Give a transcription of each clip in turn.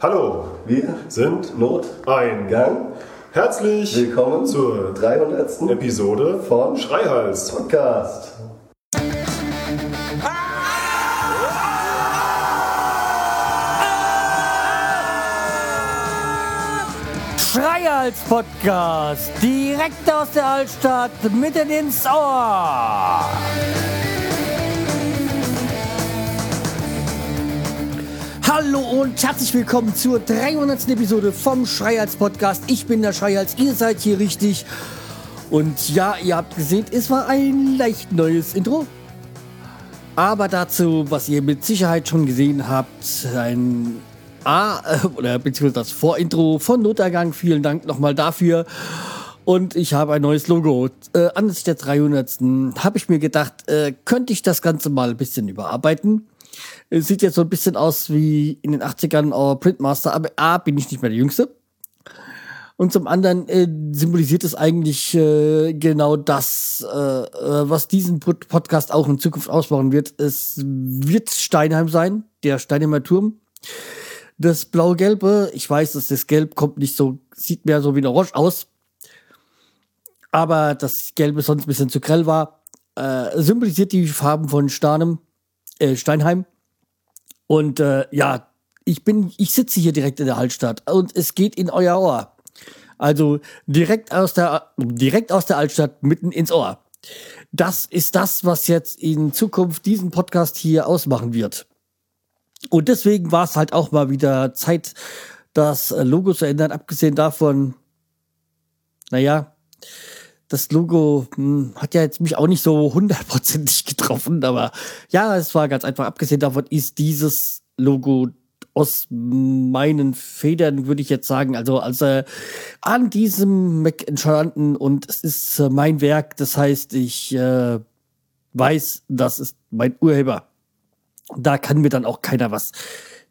Hallo, Wir sind Not ein Gang. Herzlich Willkommen zur 300. Episode von Schreihals. Podcast. Schreihals Podcast, direkt aus der Altstadt, mitten ins Ohr. Hallo und herzlich willkommen zur 300. Episode vom Schreihals Podcast. Ich bin der Schreihals, ihr seid hier richtig. Und ja, ihr habt gesehen, es war ein leicht neues Intro. Aber dazu, was ihr mit Sicherheit schon gesehen habt, ein A äh, oder beziehungsweise das Vorintro von Notergang. Vielen Dank nochmal dafür. Und ich habe ein neues Logo. Äh, anlässlich der 300. habe ich mir gedacht, äh, könnte ich das Ganze mal ein bisschen überarbeiten. Es sieht jetzt so ein bisschen aus wie in den 80ern Our Printmaster, aber A, bin ich nicht mehr der Jüngste. Und zum anderen äh, symbolisiert es eigentlich äh, genau das, äh, äh, was diesen Pod Podcast auch in Zukunft ausmachen wird. Es wird Steinheim sein, der Steinheimer Turm. Das blau-gelbe, ich weiß, dass das Gelb kommt nicht so, sieht mehr so wie ein Orange aus. Aber das Gelbe sonst ein bisschen zu grell war, äh, symbolisiert die Farben von Starnem, äh, Steinheim. Und äh, ja, ich bin, ich sitze hier direkt in der Altstadt und es geht in euer Ohr. Also direkt aus der, direkt aus der Altstadt mitten ins Ohr. Das ist das, was jetzt in Zukunft diesen Podcast hier ausmachen wird. Und deswegen war es halt auch mal wieder Zeit, das Logo zu ändern. Abgesehen davon, naja, das Logo hm, hat ja jetzt mich auch nicht so hundertprozentig getroffen, aber ja, es war ganz einfach. Abgesehen davon ist dieses Logo aus meinen Federn, würde ich jetzt sagen, also als äh, an diesem Mac entstanden und es ist äh, mein Werk. Das heißt, ich äh, weiß, das ist mein Urheber. Da kann mir dann auch keiner was.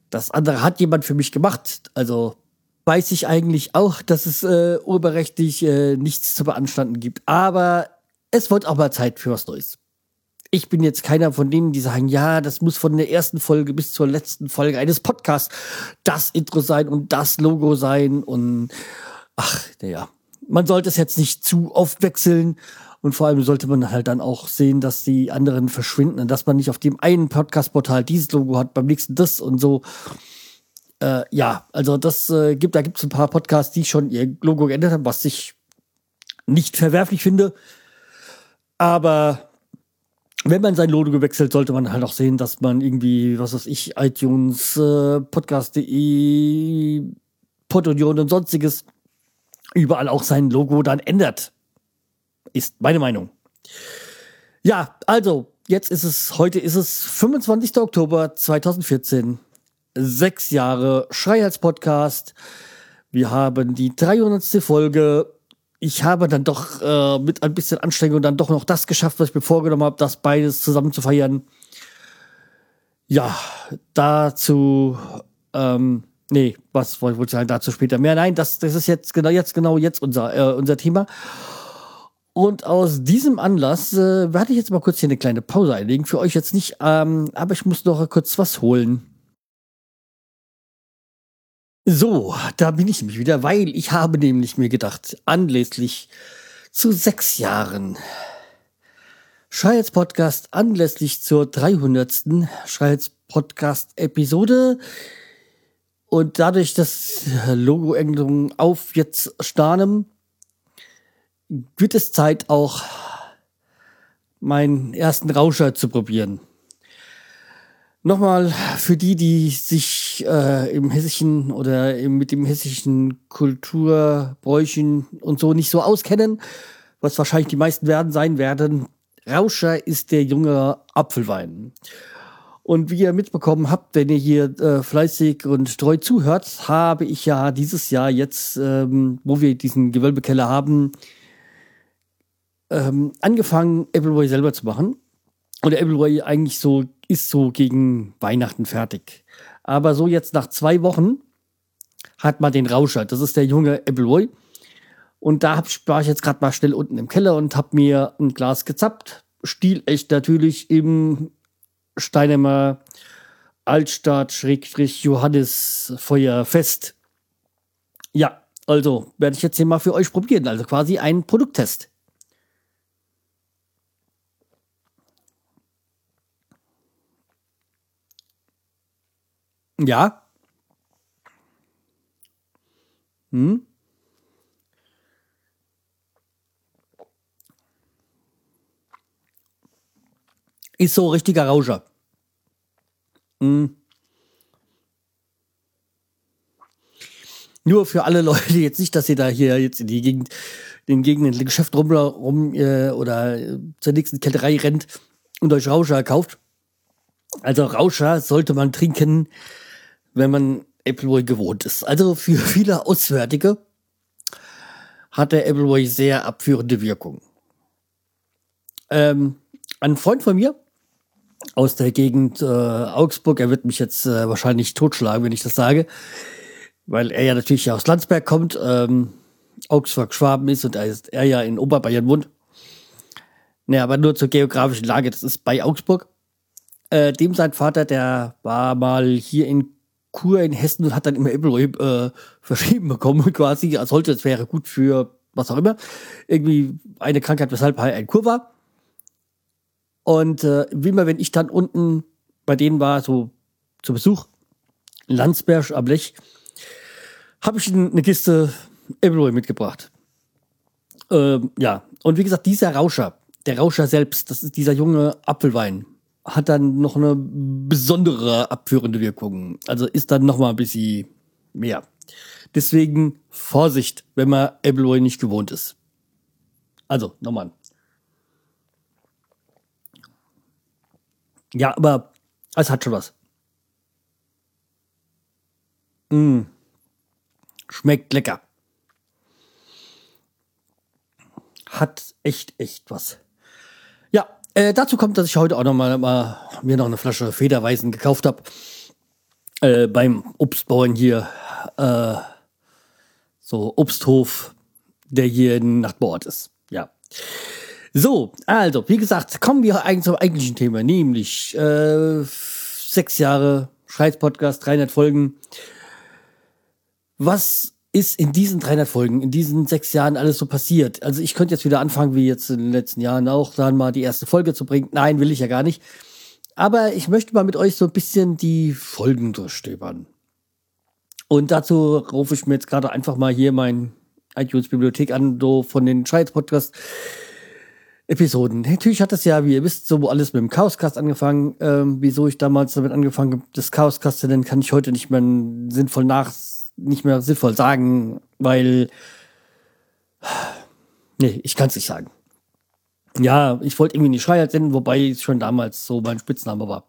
Das andere hat jemand für mich gemacht. Also weiß ich eigentlich auch, dass es äh, urheberrechtlich äh, nichts zu beanstanden gibt. Aber es wird auch mal Zeit für was Neues. Ich bin jetzt keiner von denen, die sagen, ja, das muss von der ersten Folge bis zur letzten Folge eines Podcasts das Intro sein und das Logo sein und ach, naja. Man sollte es jetzt nicht zu oft wechseln und vor allem sollte man halt dann auch sehen, dass die anderen verschwinden und dass man nicht auf dem einen Podcast-Portal dieses Logo hat, beim nächsten das und so. Äh, ja, also das äh, gibt, da gibt es ein paar Podcasts, die schon ihr Logo geändert haben, was ich nicht verwerflich finde. Aber wenn man sein Logo gewechselt, sollte man halt auch sehen, dass man irgendwie, was weiß ich, iTunes, äh, Podcast.de, Podunion und sonstiges überall auch sein Logo dann ändert. Ist meine Meinung. Ja, also, jetzt ist es, heute ist es 25. Oktober 2014. Sechs Jahre Schreihals Podcast. Wir haben die 300. Folge. Ich habe dann doch äh, mit ein bisschen Anstrengung dann doch noch das geschafft, was ich mir vorgenommen habe, das beides zusammen zu feiern. Ja, dazu, ähm, nee, was wollte ich sagen, dazu später mehr. Nein, das, das ist jetzt genau, jetzt genau jetzt unser, äh, unser Thema. Und aus diesem Anlass äh, werde ich jetzt mal kurz hier eine kleine Pause einlegen. Für euch jetzt nicht, ähm, aber ich muss noch kurz was holen. So, da bin ich nämlich wieder, weil ich habe nämlich mir gedacht, anlässlich zu sechs Jahren Schreihals Podcast, anlässlich zur 300. Schreihals Podcast Episode und dadurch, dass Logo-Änderungen auf jetzt Starnem, wird es Zeit auch meinen ersten Rauscher zu probieren. Nochmal für die, die sich äh, im hessischen oder im, mit dem hessischen Kulturbräuchen und so nicht so auskennen, was wahrscheinlich die meisten werden sein werden. Rauscher ist der junge Apfelwein. Und wie ihr mitbekommen habt, wenn ihr hier äh, fleißig und treu zuhört, habe ich ja dieses Jahr jetzt, ähm, wo wir diesen Gewölbekeller haben, ähm, angefangen, Appleboy selber zu machen. Und der Appleboy eigentlich so ist so gegen Weihnachten fertig. Aber so jetzt nach zwei Wochen hat man den Rauscher. Das ist der junge Appleboy. Und da war ich jetzt gerade mal schnell unten im Keller und hab mir ein Glas gezappt. Stilecht natürlich im Steinheimer Altstadt-Johannes-Feuerfest. Ja, also werde ich jetzt hier mal für euch probieren. Also quasi ein Produkttest. Ja. Hm. Ist so richtiger Rauscher. Hm. Nur für alle Leute jetzt nicht, dass ihr da hier jetzt in die Gegend, den Gegenden, in Geschäft rum, rum äh, oder zur nächsten Kälterei rennt und euch Rauscher kauft. Also Rauscher sollte man trinken, wenn man Appleboy gewohnt ist. Also für viele Auswärtige hat der Appleboy sehr abführende Wirkung. Ähm, ein Freund von mir aus der Gegend äh, Augsburg, er wird mich jetzt äh, wahrscheinlich totschlagen, wenn ich das sage, weil er ja natürlich aus Landsberg kommt, ähm, Augsburg Schwaben ist und er, ist, er ja in Oberbayern wohnt. Naja, aber nur zur geografischen Lage, das ist bei Augsburg. Äh, dem sein Vater, der war mal hier in Kur in Hessen und hat dann immer Ebbelroy äh, verschrieben bekommen, quasi, als sollte es wäre gut für was auch immer. Irgendwie eine Krankheit, weshalb er ein Kur war. Und äh, wie immer, wenn ich dann unten bei denen war, so zu Besuch, Landsberg am Lech, habe ich eine Kiste Ebbelroy mitgebracht. Ähm, ja, und wie gesagt, dieser Rauscher, der Rauscher selbst, das ist dieser junge Apfelwein, hat dann noch eine besondere abführende Wirkung. Also ist dann noch mal ein bisschen mehr. Deswegen Vorsicht, wenn man Appleboy nicht gewohnt ist. Also, nochmal. Ja, aber es hat schon was. Mm. Schmeckt lecker. Hat echt, echt was. Äh, dazu kommt, dass ich heute auch noch mal, mal mir noch eine Flasche Federweisen gekauft habe. Äh, beim Obstbauern hier. Äh, so Obsthof, der hier in Nachbarort ist. Ja. So, also, wie gesagt, kommen wir eigentlich zum eigentlichen Thema, nämlich äh, sechs Jahre Schreiz-Podcast, 300 Folgen. Was ist in diesen 300 Folgen, in diesen sechs Jahren alles so passiert? Also ich könnte jetzt wieder anfangen, wie jetzt in den letzten Jahren auch, dann mal die erste Folge zu bringen. Nein, will ich ja gar nicht. Aber ich möchte mal mit euch so ein bisschen die Folgen durchstöbern. Und dazu rufe ich mir jetzt gerade einfach mal hier mein iTunes-Bibliothek an, so von den Scheiß-Podcast. Episoden. Natürlich hat das ja, wie ihr wisst, so alles mit dem Chaoscast angefangen. Ähm, wieso ich damals damit angefangen habe, das Chaoscast zu nennen, kann ich heute nicht mehr sinnvoll nach nicht mehr sinnvoll sagen, weil nee, ich kann es nicht sagen. Ja, ich wollte irgendwie nicht Schreier nennen, wobei es schon damals so mein Spitzname war.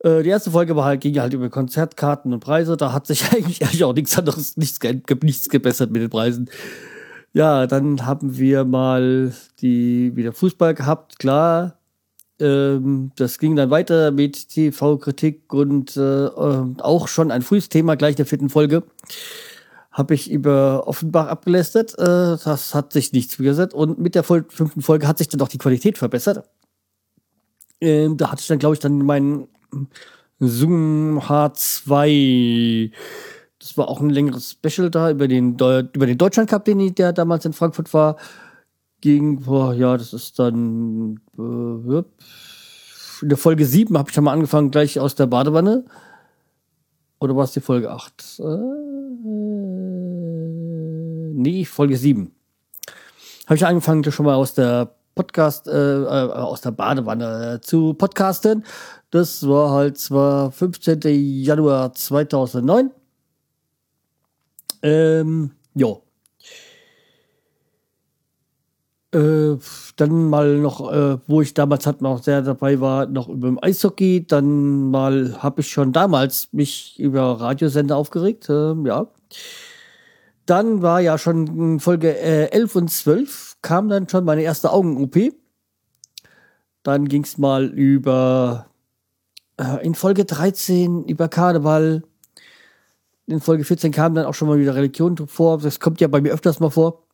Äh, die erste Folge war halt, ging halt über Konzertkarten und Preise. Da hat sich eigentlich, eigentlich auch nichts anderes, nichts, nichts gebessert mit den Preisen. Ja, dann haben wir mal die wieder Fußball gehabt, klar. Ähm, das ging dann weiter mit TV-Kritik und äh, auch schon ein frühes Thema gleich der vierten Folge. Habe ich über Offenbach abgelästert. Äh, das hat sich nichts verbessert. Und mit der fünften Folge hat sich dann auch die Qualität verbessert. Ähm, da hatte ich dann, glaube ich, dann meinen Zoom H2. Das war auch ein längeres Special da über den, Deu über den Deutschland Cup, den ich, der damals in Frankfurt war ging, boah, ja, das ist dann äh, in der Folge 7 habe ich schon mal angefangen, gleich aus der Badewanne. Oder war es die Folge 8? Äh, nee, Folge 7. Habe ich angefangen, schon mal aus der Podcast, äh, äh, aus der Badewanne zu podcasten. Das war halt zwar 15. Januar 2009. Ähm, jo. Äh, dann mal noch, äh, wo ich damals halt noch sehr dabei war, noch über dem Eishockey. Dann mal habe ich schon damals mich über Radiosender aufgeregt. Äh, ja. Dann war ja schon Folge äh, 11 und 12 kam dann schon meine erste Augen-OP. Dann ging es mal über äh, in Folge 13 über Karneval. In Folge 14 kam dann auch schon mal wieder Religion vor. Das kommt ja bei mir öfters mal vor.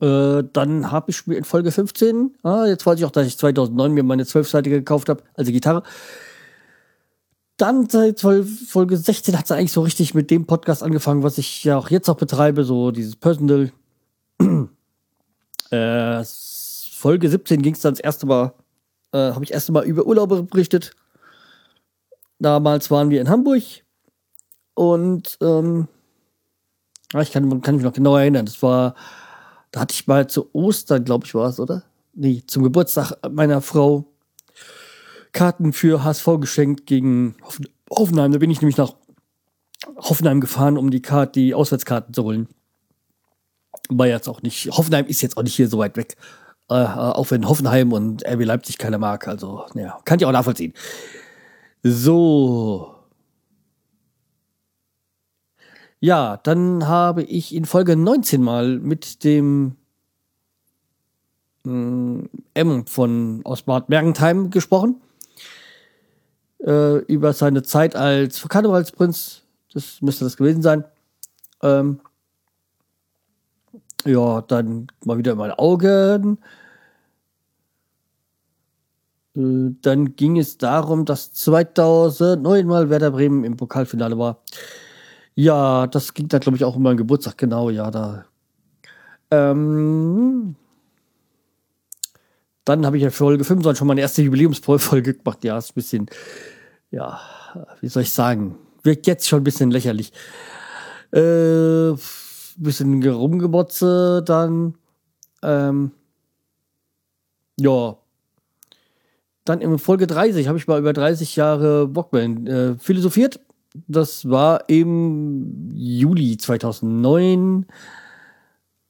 Äh, dann habe ich mir in Folge 15, ah, jetzt weiß ich auch, dass ich 2009 mir meine zwölfseitige gekauft habe, also Gitarre. dann seit Folge 16 hat es eigentlich so richtig mit dem Podcast angefangen, was ich ja auch jetzt noch betreibe, so dieses Personal. äh, Folge 17 ging es dann das erste Mal, äh, habe ich erste Mal über Urlaube berichtet. Damals waren wir in Hamburg und ähm, ich kann, kann mich noch genau erinnern. Das war, da hatte ich mal zu Ostern, glaube ich, war es, oder? Nee, zum Geburtstag meiner Frau Karten für HSV geschenkt gegen Hoffenheim. Da bin ich nämlich nach Hoffenheim gefahren, um die Karte, die Auswärtskarten zu holen. War jetzt auch nicht, Hoffenheim ist jetzt auch nicht hier so weit weg. Äh, auch wenn Hoffenheim und RB Leipzig keiner mag. Also, naja, kann ich auch nachvollziehen. So. Ja, dann habe ich in Folge 19 mal mit dem äh, M von aus Bad Mergentheim gesprochen. Äh, über seine Zeit als Karnevalsprinz. Das müsste das gewesen sein. Ähm, ja, dann mal wieder in meine Augen. Äh, dann ging es darum, dass 2009 mal Werder Bremen im Pokalfinale war. Ja, das ging dann, glaube ich, auch um meinen Geburtstag, genau, ja, da. Ähm, dann habe ich ja Folge 25 schon meine erste Jubiläumsfolge gemacht. Ja, ist ein bisschen, ja, wie soll ich sagen, wirkt jetzt schon ein bisschen lächerlich. Äh, bisschen rumgemotze, dann, ähm, ja. Dann in Folge 30 habe ich mal über 30 Jahre Bockband äh, philosophiert das war im Juli 2009.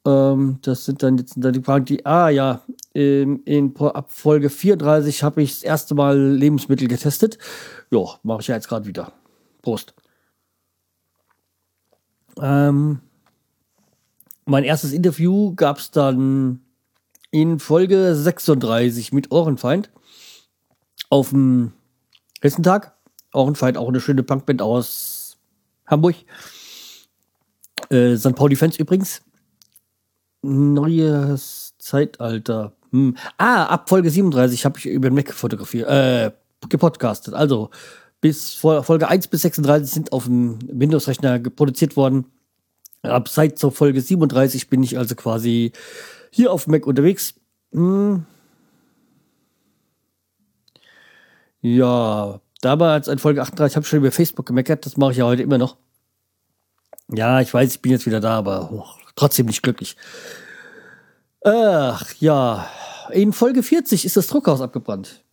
Ähm, das sind dann jetzt die Fragen, die, ah ja, in, in ab Folge 34 habe ich das erste Mal Lebensmittel getestet. Ja, mache ich ja jetzt gerade wieder. Prost. Ähm, mein erstes Interview gab es dann in Folge 36 mit Ohrenfeind auf dem Hessentag. Ohrenfeind, auch eine schöne Punkband aus Hamburg. Äh, St. Pauli-Fans übrigens. Neues Zeitalter. Hm. Ah, ab Folge 37 habe ich über den Mac fotografiert, äh, gepodcastet. Also bis Folge 1 bis 36 sind auf dem Windows-Rechner produziert worden. Ab seit zur Folge 37 bin ich also quasi hier auf Mac unterwegs. Hm. Ja, damals in Folge 38 habe ich schon über Facebook gemeckert, das mache ich ja heute immer noch. Ja, ich weiß, ich bin jetzt wieder da, aber oh, trotzdem nicht glücklich. Ach ja, in Folge 40 ist das Druckhaus abgebrannt.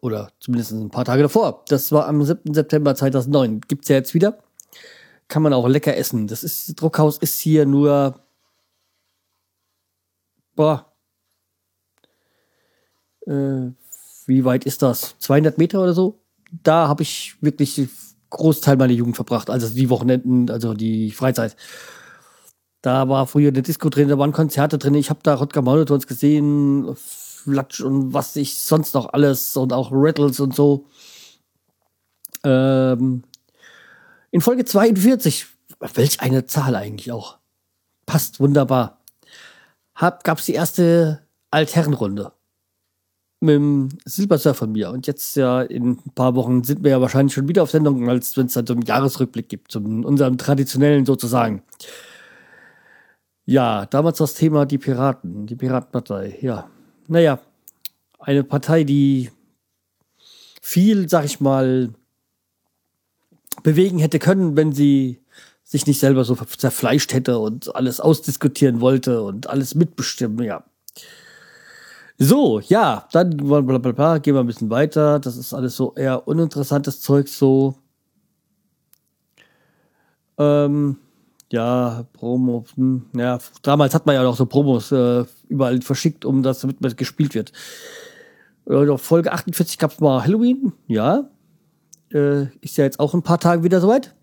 Oder zumindest ein paar Tage davor. Das war am 7. September 2009. Gibt's ja jetzt wieder. Kann man auch lecker essen. Das ist, das Druckhaus ist hier nur, boah, äh, wie weit ist das? 200 Meter oder so? Da habe ich wirklich Großteil meiner Jugend verbracht, also die Wochenenden, also die Freizeit. Da war früher eine Disco drin, da waren Konzerte drin. Ich habe da Rodger Monotons gesehen, Flatsch und was ich sonst noch alles und auch Rattles und so. Ähm, in Folge 42, welch eine Zahl eigentlich auch. Passt wunderbar. Gab es die erste Altherrenrunde mit dem Silbersurf von mir. Und jetzt ja in ein paar Wochen sind wir ja wahrscheinlich schon wieder auf Sendung, als wenn es dann so einen Jahresrückblick gibt, zu unserem traditionellen sozusagen. Ja, damals das Thema die Piraten, die Piratenpartei. Ja, naja, eine Partei, die viel, sag ich mal, bewegen hätte können, wenn sie sich nicht selber so zerfleischt hätte und alles ausdiskutieren wollte und alles mitbestimmen. Ja, so, ja, dann blablabla, gehen wir ein bisschen weiter. Das ist alles so eher uninteressantes Zeug, so. Ähm, ja, Promo. Hm, ja, damals hat man ja noch so Promos äh, überall verschickt, um das damit gespielt wird. Äh, Folge 48 gab es mal Halloween, ja. Äh, ist ja jetzt auch ein paar Tage wieder soweit.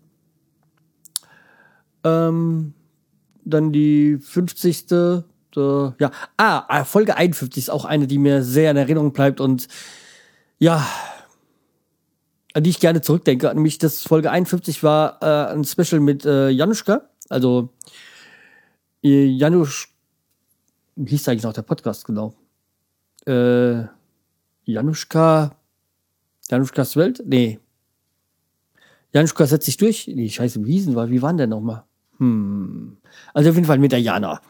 Ähm, dann die 50 äh, ja, ah, ah Folge 51 ist auch eine, die mir sehr in Erinnerung bleibt und ja, an die ich gerne zurückdenke. Nämlich das Folge 51 war äh, ein Special mit äh, Januszka, also äh, Janusz, wie hieß eigentlich noch der Podcast genau? Äh, Januszka, Januszkas Welt? Nee. Januszka setzt sich durch. Nee, scheiße, Wiesen war, wie waren der nochmal? Hm. Also auf jeden Fall mit der Jana.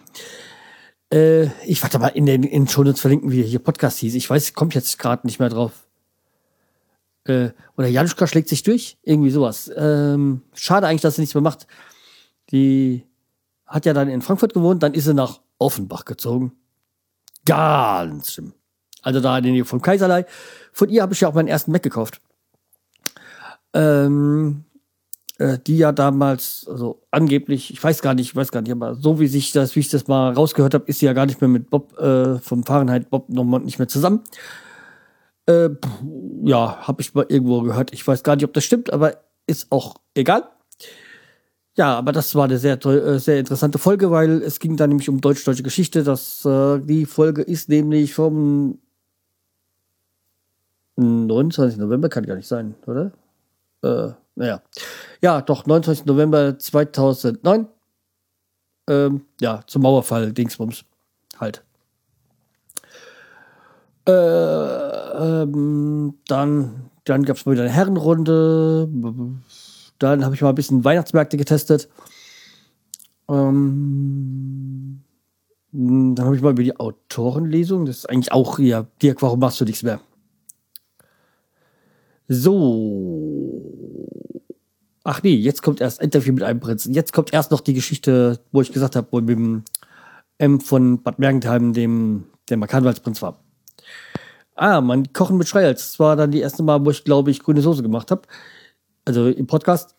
Äh, ich warte mal, in den in Shownotes verlinken, wie hier Podcast hieß. Ich weiß, kommt jetzt gerade nicht mehr drauf. Äh, oder Januszka schlägt sich durch. Irgendwie sowas. Ähm, schade eigentlich, dass sie nichts mehr macht. Die hat ja dann in Frankfurt gewohnt, dann ist sie nach Offenbach gezogen. Ganz schlimm. Also da in der Nähe vom Kaiserlei. Von ihr habe ich ja auch meinen ersten Mac gekauft. Ähm, äh, die ja damals, also angeblich, ich weiß gar nicht, ich weiß gar nicht, aber so wie sich das, wie ich das mal rausgehört habe, ist sie ja gar nicht mehr mit Bob äh, vom Fahrenheit Bob nochmal nicht mehr zusammen. Äh, ja, habe ich mal irgendwo gehört. Ich weiß gar nicht, ob das stimmt, aber ist auch egal. Ja, aber das war eine sehr, äh, sehr interessante Folge, weil es ging da nämlich um deutsch-deutsche Geschichte. Das, äh, die Folge ist nämlich vom 29. November, kann gar nicht sein, oder? Äh, naja. Ja, doch, 29. November 2009. Ähm, ja, zum Mauerfall, Dingsbums. Halt. Äh, ähm, dann dann gab es mal wieder eine Herrenrunde. Dann habe ich mal ein bisschen Weihnachtsmärkte getestet. Ähm, dann habe ich mal über die Autorenlesung. Das ist eigentlich auch, ja, Dirk, warum machst du nichts mehr? So. Ach nee, jetzt kommt erst Interview mit einem Prinzen. Jetzt kommt erst noch die Geschichte, wo ich gesagt habe, wo mit dem M von Bad Mergentheim, dem der Karnevalsprinz war. Ah, mein Kochen mit Schreihals. Das war dann die erste Mal, wo ich, glaube ich, grüne Soße gemacht habe also im Podcast.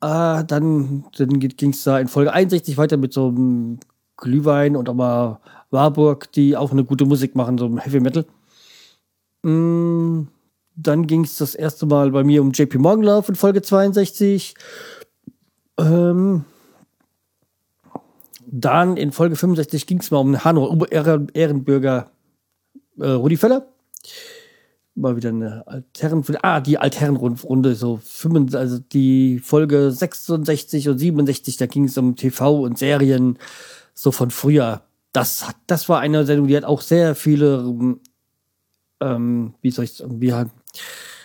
Äh, dann dann ging es da in Folge 61 weiter mit so einem Glühwein und auch mal Warburg, die auch eine gute Musik machen, so Heavy Metal. Mm, dann ging es das erste Mal bei mir um JP Morgan Love in Folge 62. Ähm, dann in Folge 65 ging es mal um Hannover Ehrenbürger äh, Rudi Völler mal wieder eine Altherren, ah, die Altherrenrunde, so 5, also die Folge 66 und 67, da ging es um TV und Serien, so von früher. Das das war eine Sendung, die hat auch sehr viele, ähm, wie soll ich sagen,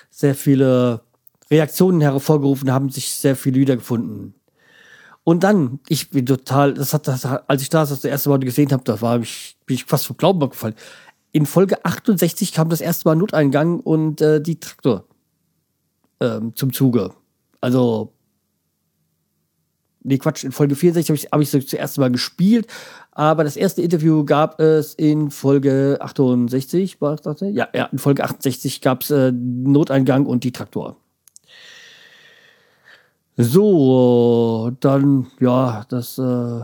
sehr viele Reaktionen hervorgerufen, haben sich sehr viele wiedergefunden. Und dann, ich bin total, das hat, das, als ich das das erste Mal gesehen habe, da war ich, bin ich fast vom Glauben abgefallen in Folge 68 kam das erste Mal Noteingang und äh, die Traktor ähm, zum Zuge. Also, nee, Quatsch, in Folge 64 habe ich, hab ich zuerst Mal gespielt, aber das erste Interview gab es in Folge 68, war das? Ja, ja, in Folge 68 gab es äh, Noteingang und die Traktor. So, dann, ja, das äh,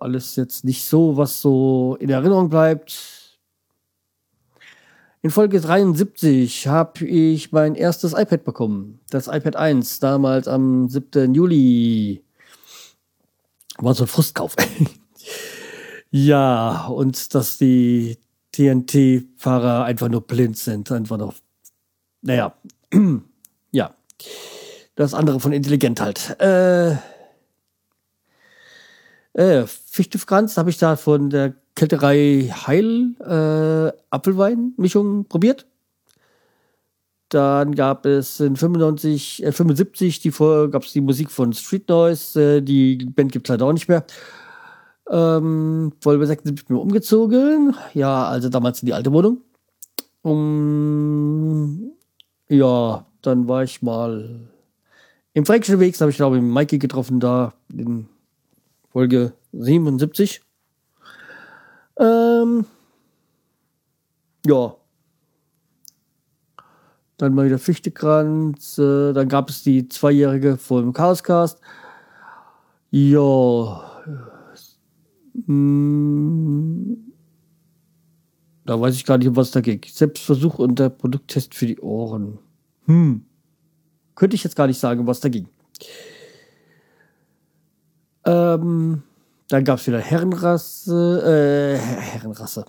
alles jetzt nicht so, was so in Erinnerung bleibt in Folge 73 habe ich mein erstes iPad bekommen. Das iPad 1, damals am 7. Juli. War so ein Frustkauf. ja, und dass die TNT-Fahrer einfach nur blind sind. Einfach noch. Naja. ja. Das andere von intelligent halt. Äh. Äh, Fichtefkranz habe ich da von der Kälterei Heil äh, Apfelwein-Mischung probiert. Dann gab es in 95, äh, 75 die gab es die Musik von Street Noise. Äh, die Band gibt es leider auch nicht mehr. Ähm, Folge 76 bin ich umgezogen. Ja, also damals in die alte Wohnung. Um, ja, dann war ich mal im Fränkischen Weg, habe ich glaube ich Mikey getroffen, da in Folge 77. Ähm, ja. Dann mal wieder Fichtekranz. Äh, dann gab es die zweijährige vom Chaoscast. Ja. Hm. Da weiß ich gar nicht, um was da ging. Selbstversuch und der Produkttest für die Ohren. Hm. Könnte ich jetzt gar nicht sagen, was da ging. Ähm. Dann gab es wieder Herrenrasse, äh, Herrenrasse.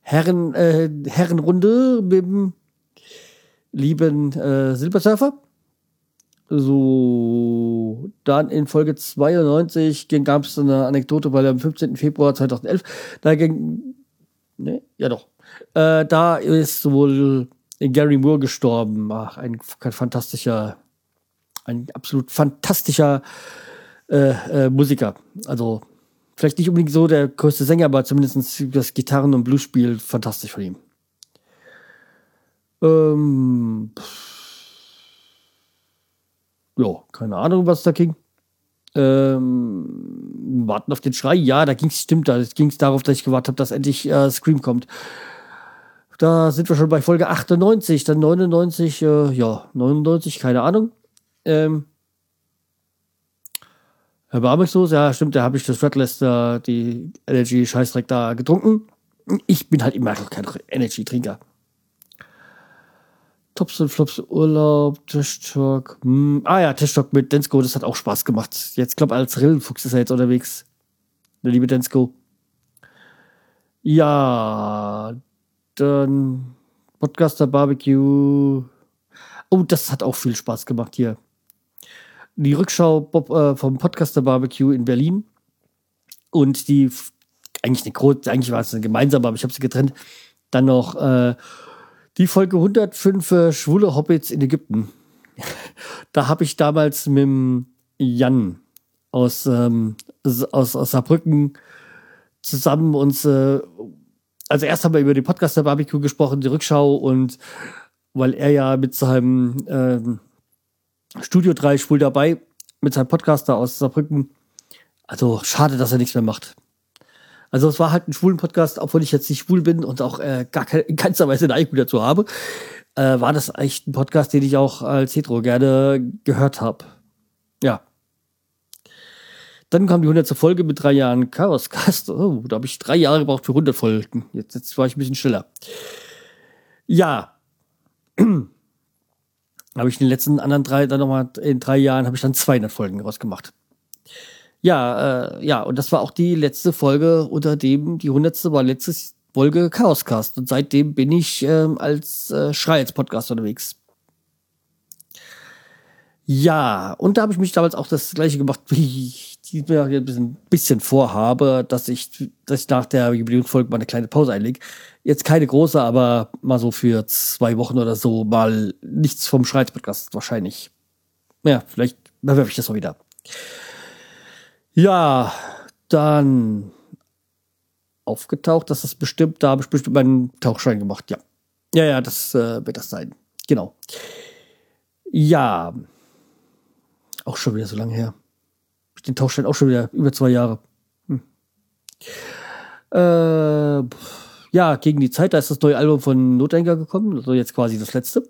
Herren, äh, Herrenrunde mit dem lieben äh, Silbersurfer. So, dann in Folge 92 gab es eine Anekdote, weil am 15. Februar 2011, da ging, ne, ja doch, äh, da ist wohl Gary Moore gestorben. Ach, ein, ein fantastischer Ein absolut fantastischer äh, äh, Musiker. Also vielleicht nicht unbedingt so der größte Sänger, aber zumindest das Gitarren- und Bluesspiel fantastisch von ihm. Ähm, ja, keine Ahnung, was da ging. Ähm, warten auf den Schrei. Ja, da ging es, stimmt, da ging es darauf, dass ich gewartet habe, dass endlich äh, Scream kommt. Da sind wir schon bei Folge 98, dann 99, äh, ja, 99, keine Ahnung. Ähm, Herr Barmixos, ja, stimmt, da habe ich das Redless, äh, die Energy-Scheißdreck da getrunken. Ich bin halt immer noch kein Energy-Trinker. Tops und Flops Urlaub, Tisch Talk. Hm. Ah ja, Tisch Talk mit Densko, das hat auch Spaß gemacht. Jetzt glaube als Rillenfuchs ist er jetzt unterwegs. Der liebe Densko. Ja, dann Podcaster Barbecue. Oh, das hat auch viel Spaß gemacht hier. Die Rückschau äh, vom Podcaster Barbecue in Berlin. Und die, eigentlich eine große, eigentlich war es eine gemeinsame, aber ich habe sie getrennt. Dann noch äh, die Folge 105 äh, Schwule Hobbits in Ägypten. da habe ich damals mit dem Jan aus, ähm, aus, aus Saarbrücken zusammen uns, äh, also erst haben wir über die Podcaster Barbecue gesprochen, die Rückschau und weil er ja mit seinem ähm, Studio 3 schwul dabei, mit seinem Podcaster aus Saarbrücken, also schade, dass er nichts mehr macht. Also es war halt ein schwulen Podcast, obwohl ich jetzt nicht schwul bin und auch äh, gar keine, in keinster Weise eine Eigung dazu habe, äh, war das echt ein Podcast, den ich auch als Hetero gerne gehört habe. Ja. Dann kam die 100. Folge mit drei Jahren Chaoscast. Oh, da habe ich drei Jahre gebraucht für 100 Folgen. Jetzt, jetzt war ich ein bisschen schneller. Ja. Habe ich in den letzten anderen drei, dann nochmal in drei Jahren, habe ich dann 200 Folgen rausgemacht. Ja, äh, ja, und das war auch die letzte Folge, unter dem die hundertste war letzte Folge Chaoscast. Und seitdem bin ich ähm, als äh, Schreihals-Podcast unterwegs. Ja, und da habe ich mich damals auch das gleiche gemacht, wie ich diesmal ein bisschen, bisschen vorhabe, dass ich, dass ich nach der Jubiläumsfolge mal eine kleine Pause einlege. Jetzt keine große, aber mal so für zwei Wochen oder so mal nichts vom Schreihals-Podcast wahrscheinlich. Ja, vielleicht bewerfe ich das mal wieder. Ja, dann aufgetaucht, das bestimmt, da habe ich bestimmt meinen Tauchschein gemacht, ja. Ja, ja, das äh, wird das sein. Genau. Ja. Auch schon wieder so lange her. Den Tauchschein auch schon wieder über zwei Jahre. Hm. Äh, ja, gegen die Zeit, da ist das neue Album von Notenker gekommen, also jetzt quasi das letzte.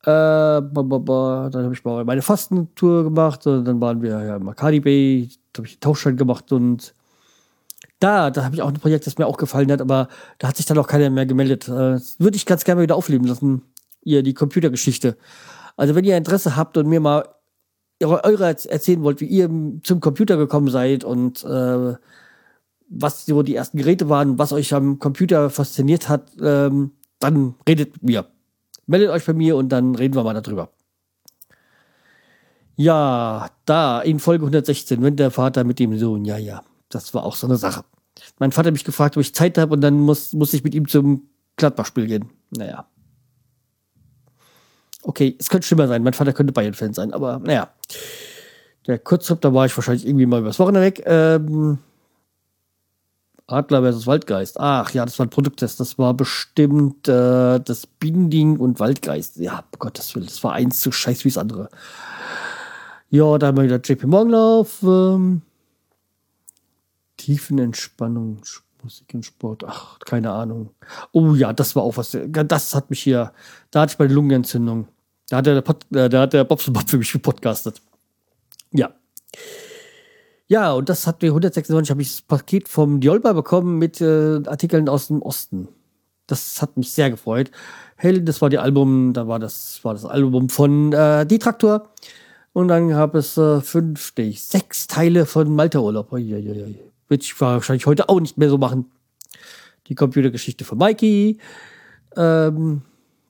Äh, ba, ba, ba. Dann habe ich mal meine Fastentour gemacht. Und dann waren wir ja im Makadi Bay. Da habe ich den Tauchschein gemacht. Und da, da habe ich auch ein Projekt, das mir auch gefallen hat. Aber da hat sich dann auch keiner mehr gemeldet. Äh, das würde ich ganz gerne wieder aufleben lassen. Ihr, die Computergeschichte. Also, wenn ihr Interesse habt und mir mal eure erzählen wollt, wie ihr zum Computer gekommen seid und äh, was so die ersten Geräte waren, was euch am Computer fasziniert hat, ähm, dann redet mit mir meldet euch bei mir und dann reden wir mal darüber. Ja, da in Folge 116, wenn der Vater mit dem Sohn, ja, ja, das war auch so eine Sache. Mein Vater hat mich gefragt, ob ich Zeit habe und dann muss, muss ich mit ihm zum Gladbach-Spiel gehen. Naja. Okay, es könnte schlimmer sein. Mein Vater könnte Bayern-Fan sein, aber naja. Der Kurztrip, da war ich wahrscheinlich irgendwie mal übers Wochenende weg. Ähm, Adler versus Waldgeist. Ach ja, das war ein Produkttest. Das war bestimmt äh, das Bienending und Waldgeist. Ja, um Gottes Willen, das war eins zu scheiß wie das andere. Ja, da haben wir wieder JP Morgenlauf. Ähm, Tiefenentspannung, Musik und Sport. Ach, keine Ahnung. Oh ja, das war auch was. Das hat mich hier. Da hatte ich meine Lungenentzündung. Da hat der, Pod, äh, da hat der Bob für mich gepodcastet. Ja. Ja, und das hat mir 196, habe ich das Paket vom Diolba bekommen mit äh, Artikeln aus dem Osten. Das hat mich sehr gefreut. Hell, das war die Album, da war das, war das Album von äh, Die Traktor. Und dann gab es äh, fünf, nee, sechs Teile von Malta Urlaub. Uiuiui. Würde ich wahrscheinlich heute auch nicht mehr so machen. Die Computergeschichte von Mikey. Ähm,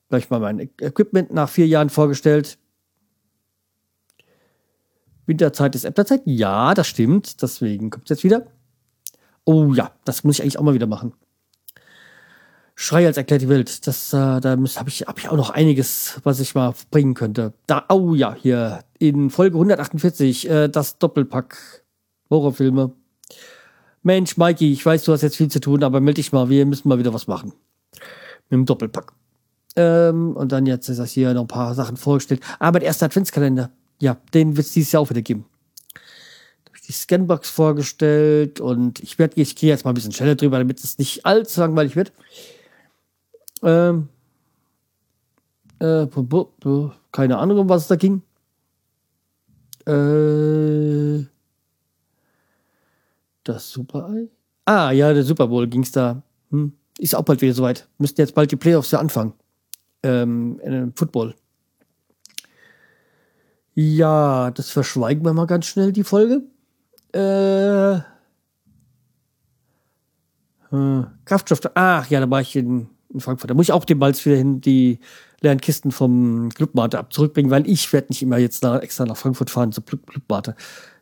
gleich mal mein Equipment nach vier Jahren vorgestellt. Winterzeit ist Äpfelzeit? Ja, das stimmt. Deswegen kommt es jetzt wieder. Oh ja, das muss ich eigentlich auch mal wieder machen. Schrei als erklärt die Welt. Das, äh, da habe ich, hab ich auch noch einiges, was ich mal bringen könnte. Da, oh ja, hier in Folge 148, äh, das Doppelpack Horrorfilme. Mensch, Mikey, ich weiß, du hast jetzt viel zu tun, aber melde dich mal, wir müssen mal wieder was machen. Mit dem Doppelpack. Ähm, und dann jetzt ist das hier noch ein paar Sachen vorgestellt. Aber der erste Adventskalender, ja, den wird es dieses Jahr auch wieder geben. Da habe ich die Scanbox vorgestellt und ich werde, ich gehe jetzt mal ein bisschen schneller drüber, damit es nicht allzu langweilig wird. Ähm, äh, keine Ahnung, um was es da ging. Äh, das Super-Ei? Ah, ja, der Super Bowl ging es da. Hm. Ist auch bald wieder soweit. Müssten jetzt bald die Playoffs ja anfangen. Ähm, in Football. Ja, das verschweigen wir mal ganz schnell, die Folge. Äh, hm, Kraftstoff. Ach ja, da war ich in in Frankfurt. Da muss ich auch den Balz wieder hin, die leeren Kisten vom Clubmate ab zurückbringen, weil ich werde nicht immer jetzt nach, extra nach Frankfurt fahren zur Clubmate.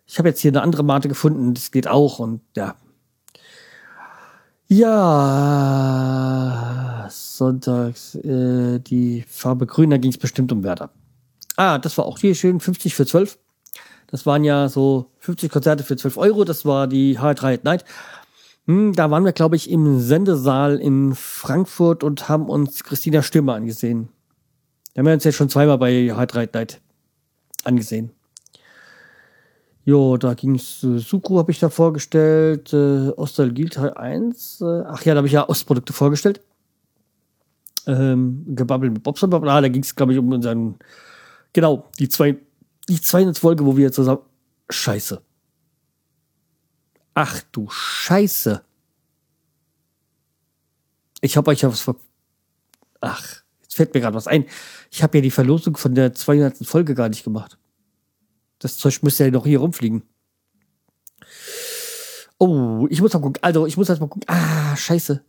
Ich habe jetzt hier eine andere Mate gefunden, das geht auch und ja. Ja, sonntags äh, die Farbe grün, da ging es bestimmt um Werder. Ah, das war auch hier schön, 50 für 12. Das waren ja so 50 Konzerte für 12 Euro, das war die H3 at Night. Hm, da waren wir, glaube ich, im Sendesaal in Frankfurt und haben uns Christina Stürmer angesehen. Da haben wir uns jetzt schon zweimal bei Hard Ride Night angesehen. Jo, da ging es, äh, Suku habe ich da vorgestellt, äh, Ostalgil Teil 1. Äh, ach ja, da habe ich ja Ostprodukte vorgestellt. Ähm, Gebabbel mit Bobson Bob. Ah, da ging es, glaube ich, um unseren, genau, die zwei, die 200 Folge, wo wir zusammen, scheiße. Ach du Scheiße. Ich habe euch ja was ver... Ach, jetzt fällt mir gerade was ein. Ich habe ja die Verlosung von der 200. Folge gar nicht gemacht. Das Zeug müsste ja noch hier rumfliegen. Oh, ich muss mal gucken. Also, ich muss erst mal gucken. Ah, scheiße.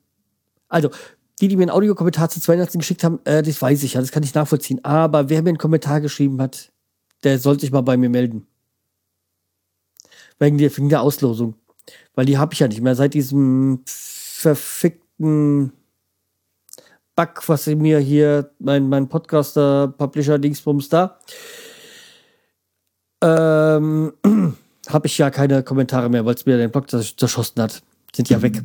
Also, die, die mir einen Audiokommentar zu 200. geschickt haben, äh, das weiß ich ja, das kann ich nachvollziehen. Aber wer mir einen Kommentar geschrieben hat, der sollte sich mal bei mir melden. Wegen der, wegen der Auslosung. Weil die habe ich ja nicht mehr seit diesem verfickten Bug, was mir hier, mein, mein Podcaster, Publisher, Dingsbums da, ähm, habe ich ja keine Kommentare mehr, weil es mir den Blog zerschossen hat. Sind ja weg.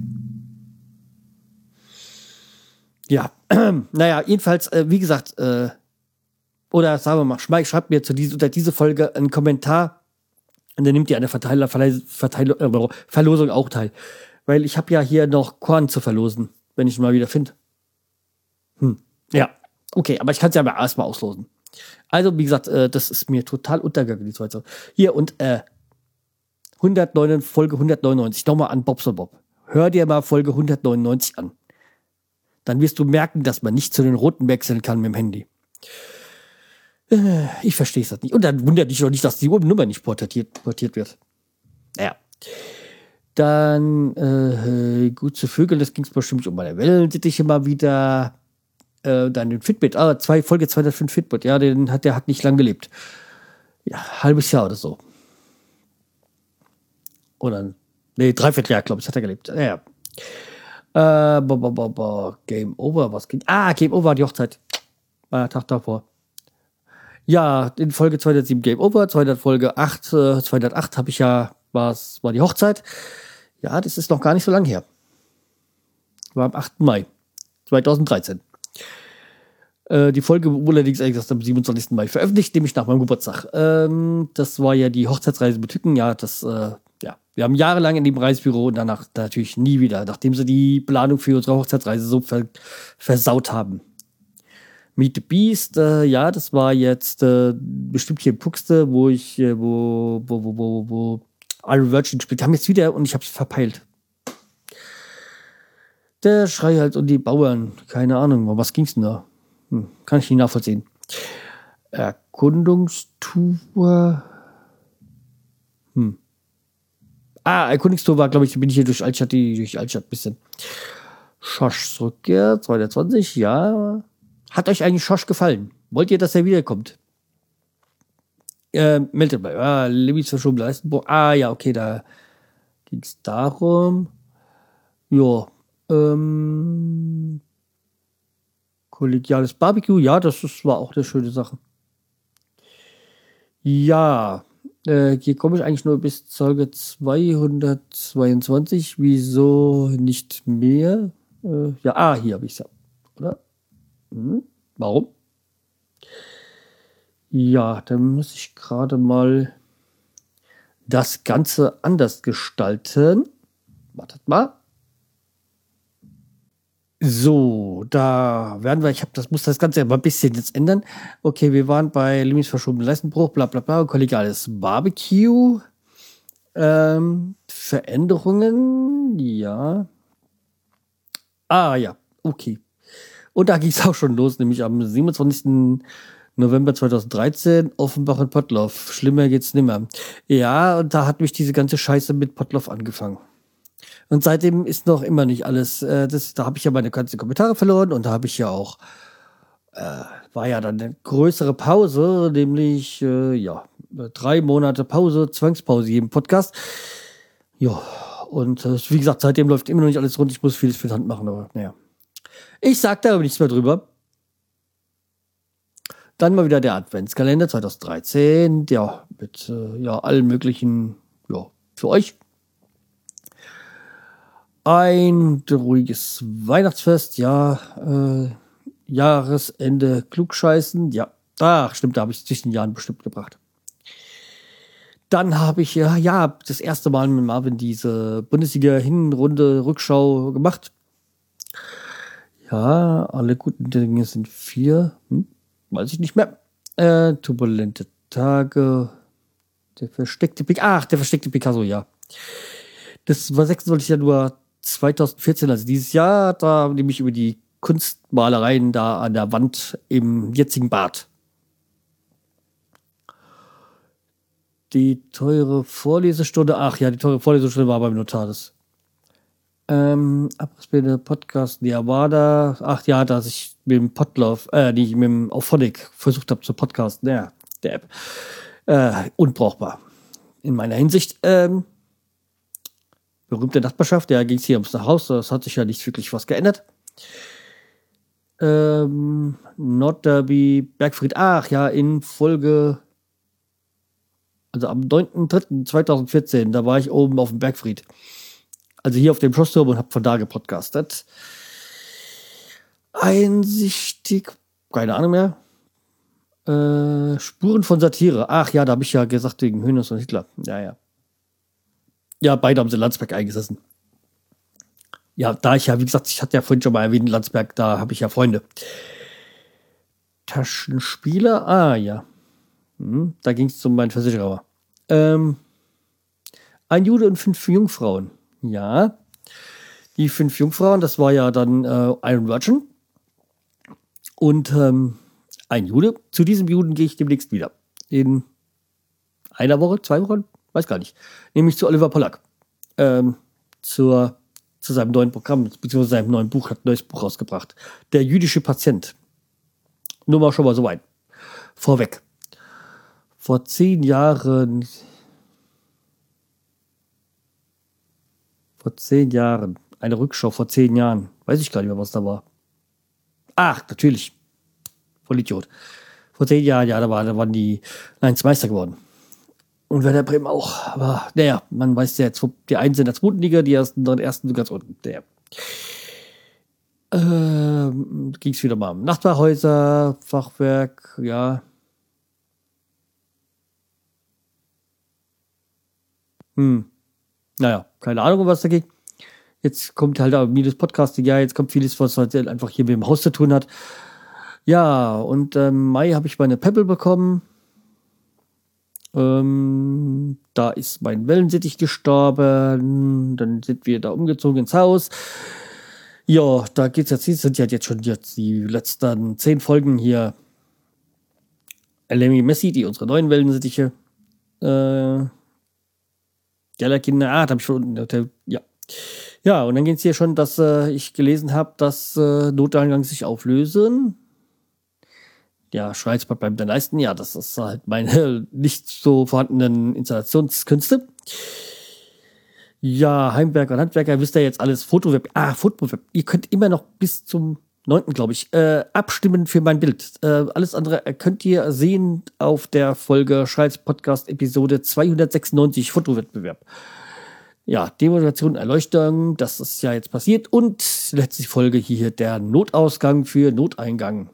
Ja, naja, jedenfalls, äh, wie gesagt, äh, oder sagen wir mal, schreibt mir zu diese, unter diese Folge einen Kommentar, und dann nimmt ihr an der Verteiler, Verteil, äh, Verlosung auch teil. Weil ich habe ja hier noch Korn zu verlosen, wenn ich ihn mal wieder finde. Hm. Ja, okay, aber ich kann es ja mal erstmal auslosen. Also, wie gesagt, äh, das ist mir total untergegangen, die zweite. Hier und äh, 109, Folge 199, nochmal an Bobs und Bob. Hör dir mal Folge 199 an. Dann wirst du merken, dass man nicht zu den Roten wechseln kann mit dem Handy. Äh, ich verstehe es halt nicht. Und dann wundert dich doch nicht, dass die Nummer nicht portiert, portiert wird. Naja. Dann äh, gut zu Vögeln, das ging es bestimmt um meine Wellensittiche mal wieder. Äh, dann den Fitbit, ah, zwei, Folge 205 Fitbit, ja, den hat, der hat nicht lang gelebt. Ja, halbes Jahr oder so. Oder, nee, dreiviertel Jahr, glaube ich, hat er gelebt. Naja. Äh, bo, bo, bo, bo, Game Over, was ging? Ah, Game Over, die Hochzeit. War der Tag davor. Ja, in Folge 207 Game Over, 200 Folge 8, äh, 208 habe ich ja, war's, war die Hochzeit. Ja, das ist noch gar nicht so lange her. War am 8. Mai 2013. Äh, die Folge wurde allerdings erst am 27. Mai veröffentlicht, nämlich nach meinem Geburtstag. Ähm, das war ja die Hochzeitsreise mit Hücken. Ja, das, äh, ja, wir haben jahrelang in dem Reisebüro und danach natürlich nie wieder, nachdem sie die Planung für unsere Hochzeitsreise so ver versaut haben. Meet the Beast, äh, ja, das war jetzt äh, bestimmt hier in Puxte, wo ich, äh, wo, wo, wo, wo, wo Iron Virgin spielt. Haben jetzt wieder und ich hab's verpeilt. Der Schrei halt und die Bauern, keine Ahnung, was ging's denn da? Hm, kann ich nicht nachvollziehen. Erkundungstour. Hm. Ah, Erkundungstour war, glaube ich, bin ich hier durch Altstadt, die, durch Altstadt ein bisschen. Schosch zurückkehrt, 220, ja. Hat euch eigentlich Schosch gefallen? Wollt ihr, dass er wiederkommt? Äh, meldet mal. Ah, Libby's verschoben Leistenburg. Ah, ja, okay, da ging es darum. Ja, ähm, Kollegiales Barbecue, ja, das ist, war auch eine schöne Sache. Ja, äh, hier komme ich eigentlich nur bis Folge 222. Wieso nicht mehr? Äh, ja, ah, hier habe ich es ja. Oder? Hm, warum? Ja, dann muss ich gerade mal das Ganze anders gestalten. Wartet mal. So, da werden wir, ich habe das, muss das Ganze aber ein bisschen jetzt ändern. Okay, wir waren bei Limits verschobenen Leistenbruch, bla bla bla, kollegiales Barbecue. Ähm, Veränderungen, ja. Ah ja, okay. Und da ging es auch schon los, nämlich am 27. November 2013, Offenbach und Pottloff. Schlimmer geht's nimmer. Ja, und da hat mich diese ganze Scheiße mit Pottloff angefangen. Und seitdem ist noch immer nicht alles. Äh, das, da habe ich ja meine ganzen Kommentare verloren und da habe ich ja auch, äh, war ja dann eine größere Pause, nämlich äh, ja drei Monate Pause, Zwangspause im Podcast. Ja, und äh, wie gesagt, seitdem läuft immer noch nicht alles rund. Ich muss vieles für die Hand machen, aber naja. Ich sag da aber nichts mehr drüber. Dann mal wieder der Adventskalender 2013, ja, mit äh, ja, allen möglichen, ja, für euch ein ruhiges Weihnachtsfest, ja, äh, Jahresende klugscheißen, ja. Ach, stimmt, da habe ich zwischen Jahren bestimmt gebracht. Dann habe ich ja, ja das erste Mal mit Marvin diese Bundesliga-Hinrunde Rückschau gemacht. Ja, alle guten Dinge sind vier. Hm, weiß ich nicht mehr. Äh, turbulente Tage. Der versteckte Picasso. Ach, der versteckte Picasso, ja. Das war 26. Januar 2014, also dieses Jahr, da haben die über die Kunstmalereien da an der Wand im jetzigen Bad. Die teure Vorlesestunde, ach ja, die teure Vorlesestunde war beim Notar. Das. Ähm, Abrissbilder Podcast, ja, war da, ach ja, dass ich mit dem Podlove, äh, nicht mit dem Auphonic versucht habe zu podcasten, ja, der App. Äh, unbrauchbar. In meiner Hinsicht, ähm, berühmte Nachbarschaft, da ging es hier ums Haus, das hat sich ja nicht wirklich was geändert. Ähm, Nordderby, Bergfried, ach ja, in Folge, also am 9.3.2014, da war ich oben auf dem Bergfried. Also hier auf dem Schlossturm und hab von da gepodcastet. Einsichtig, keine Ahnung mehr. Äh, Spuren von Satire. Ach ja, da habe ich ja gesagt wegen Hönes und Hitler. Ja, ja. Ja, beide haben sie in Landsberg eingesessen. Ja, da ich ja, wie gesagt, ich hatte ja vorhin schon mal erwähnt, Landsberg, da habe ich ja Freunde. Taschenspieler, ah ja. Hm, da ging es um meinen Versicherer. Ähm, ein Jude und fünf Jungfrauen. Ja. Die fünf Jungfrauen, das war ja dann äh, Iron Virgin. Und ähm, ein Jude. Zu diesem Juden gehe ich demnächst wieder. In einer Woche, zwei Wochen, weiß gar nicht, nämlich zu Oliver Pollack. Ähm, zur, zu seinem neuen Programm, beziehungsweise seinem neuen Buch, hat ein neues Buch rausgebracht. Der jüdische Patient. Nur mal schon mal so weit. Vorweg. Vor zehn Jahren. Vor zehn Jahren. Eine Rückschau vor zehn Jahren. Weiß ich gar nicht mehr, was da war. Ach, natürlich. Voll Idiot. Vor zehn Jahren, ja, da, war, da waren die Lions Meister geworden. Und Werder Bremen auch. Aber naja, man weiß ja jetzt, die einen sind in der zweiten Liga, die ersten, die ersten ganz unten. Der. Ähm, ging es wieder mal um Nachtwachhäuser, Fachwerk, ja. Hm. Naja, keine Ahnung, was da ging. Jetzt kommt halt auch das Podcasting, ja, jetzt kommt vieles, was halt einfach hier mit dem Haus zu tun hat. Ja, und im ähm, Mai habe ich meine Pebble bekommen. Ähm, da ist mein Wellensittich gestorben. Dann sind wir da umgezogen ins Haus. Ja, da geht's jetzt, sind ja jetzt schon jetzt die letzten zehn Folgen hier. Lemmy Messi, die unsere neuen Wellensittiche. Äh, Kinder, ah, da habe ich schon unten, ja. Ja, und dann geht es hier schon, dass äh, ich gelesen habe, dass äh, Notangang sich auflösen ja, Schreizbad beim den Leisten, ja, das ist halt meine nicht so vorhandenen Installationskünste. Ja, Heimwerker und Handwerker, wisst ihr jetzt alles, Fotoweb, ah, Fotoweb, ihr könnt immer noch bis zum 9. glaube ich, äh, abstimmen für mein Bild. Äh, alles andere könnt ihr sehen auf der Folge Schreits Podcast Episode 296 Fotowettbewerb. Ja, Demonstration, Erleuchtung, das ist ja jetzt passiert. Und letzte Folge hier der Notausgang für Noteingang.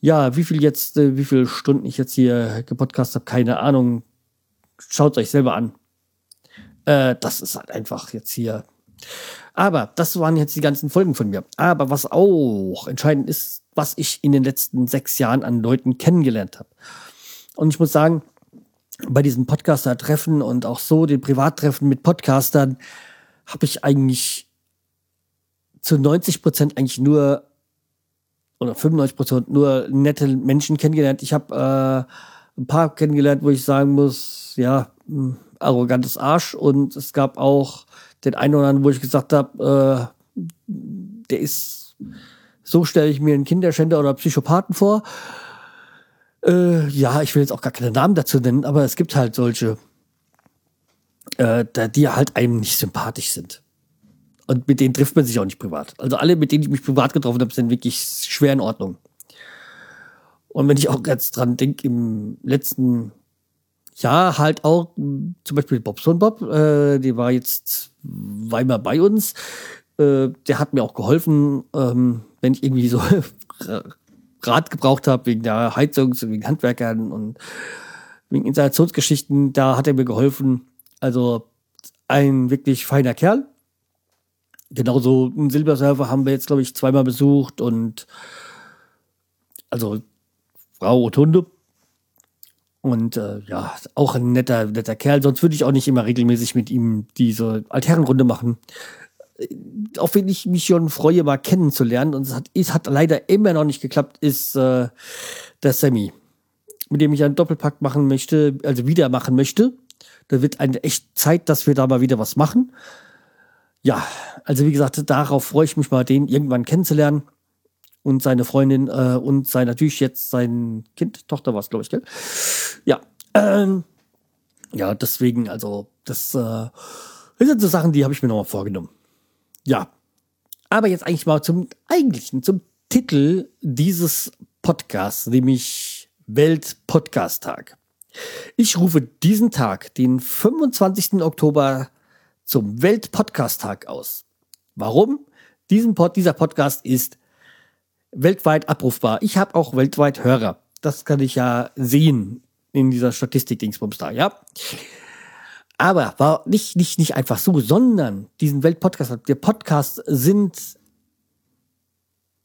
Ja, wie viel jetzt, äh, wie viele Stunden ich jetzt hier gepodcast habe, keine Ahnung. Schaut euch selber an. Äh, das ist halt einfach jetzt hier. Aber das waren jetzt die ganzen Folgen von mir. Aber was auch entscheidend ist, was ich in den letzten sechs Jahren an Leuten kennengelernt habe. Und ich muss sagen, bei diesen Podcaster-Treffen und auch so den Privattreffen mit Podcastern habe ich eigentlich zu 90 Prozent eigentlich nur oder 95 Prozent nur nette Menschen kennengelernt. Ich habe äh, ein paar kennengelernt, wo ich sagen muss, ja, hm, arrogantes Arsch. Und es gab auch den einen oder anderen, wo ich gesagt habe, äh, der ist, so stelle ich mir einen Kinderschänder oder Psychopathen vor. Äh, ja, ich will jetzt auch gar keine Namen dazu nennen, aber es gibt halt solche, äh, die halt einem nicht sympathisch sind. Und mit denen trifft man sich auch nicht privat. Also alle, mit denen ich mich privat getroffen habe, sind wirklich schwer in Ordnung. Und wenn ich auch jetzt dran denke, im letzten Jahr halt auch zum Beispiel Bobson Bob, äh, die war jetzt zweimal bei uns. Äh, der hat mir auch geholfen, ähm, wenn ich irgendwie so Rat gebraucht habe wegen der Heizung, wegen Handwerkern und wegen Installationsgeschichten, da hat er mir geholfen. Also ein wirklich feiner Kerl. Genauso einen Silberserver haben wir jetzt, glaube ich, zweimal besucht und also Frau und Hunde. Und äh, ja, auch ein netter, netter Kerl. Sonst würde ich auch nicht immer regelmäßig mit ihm diese Altherrenrunde machen auf wen ich mich schon freue, mal kennenzulernen, und es hat, es hat leider immer noch nicht geklappt, ist äh, der Sammy, mit dem ich einen Doppelpack machen möchte, also wieder machen möchte. Da wird eine echt Zeit, dass wir da mal wieder was machen. Ja, also wie gesagt, darauf freue ich mich mal, den irgendwann kennenzulernen. Und seine Freundin äh, und sein natürlich jetzt sein Kind, Tochter war es, glaube ich, gell? Ja. Ähm, ja, deswegen, also, das, äh, das sind so Sachen, die habe ich mir nochmal vorgenommen. Ja. Aber jetzt eigentlich mal zum eigentlichen, zum Titel dieses Podcasts, nämlich Welt-Podcast-Tag. Ich rufe diesen Tag, den 25. Oktober, zum Welt-Podcast-Tag aus. Warum? Diesen Pod, dieser Podcast ist weltweit abrufbar. Ich habe auch weltweit Hörer. Das kann ich ja sehen in dieser Statistik-Dingsbums da, ja. Aber war nicht, nicht, nicht einfach so, sondern diesen Weltpodcast, der Podcast sind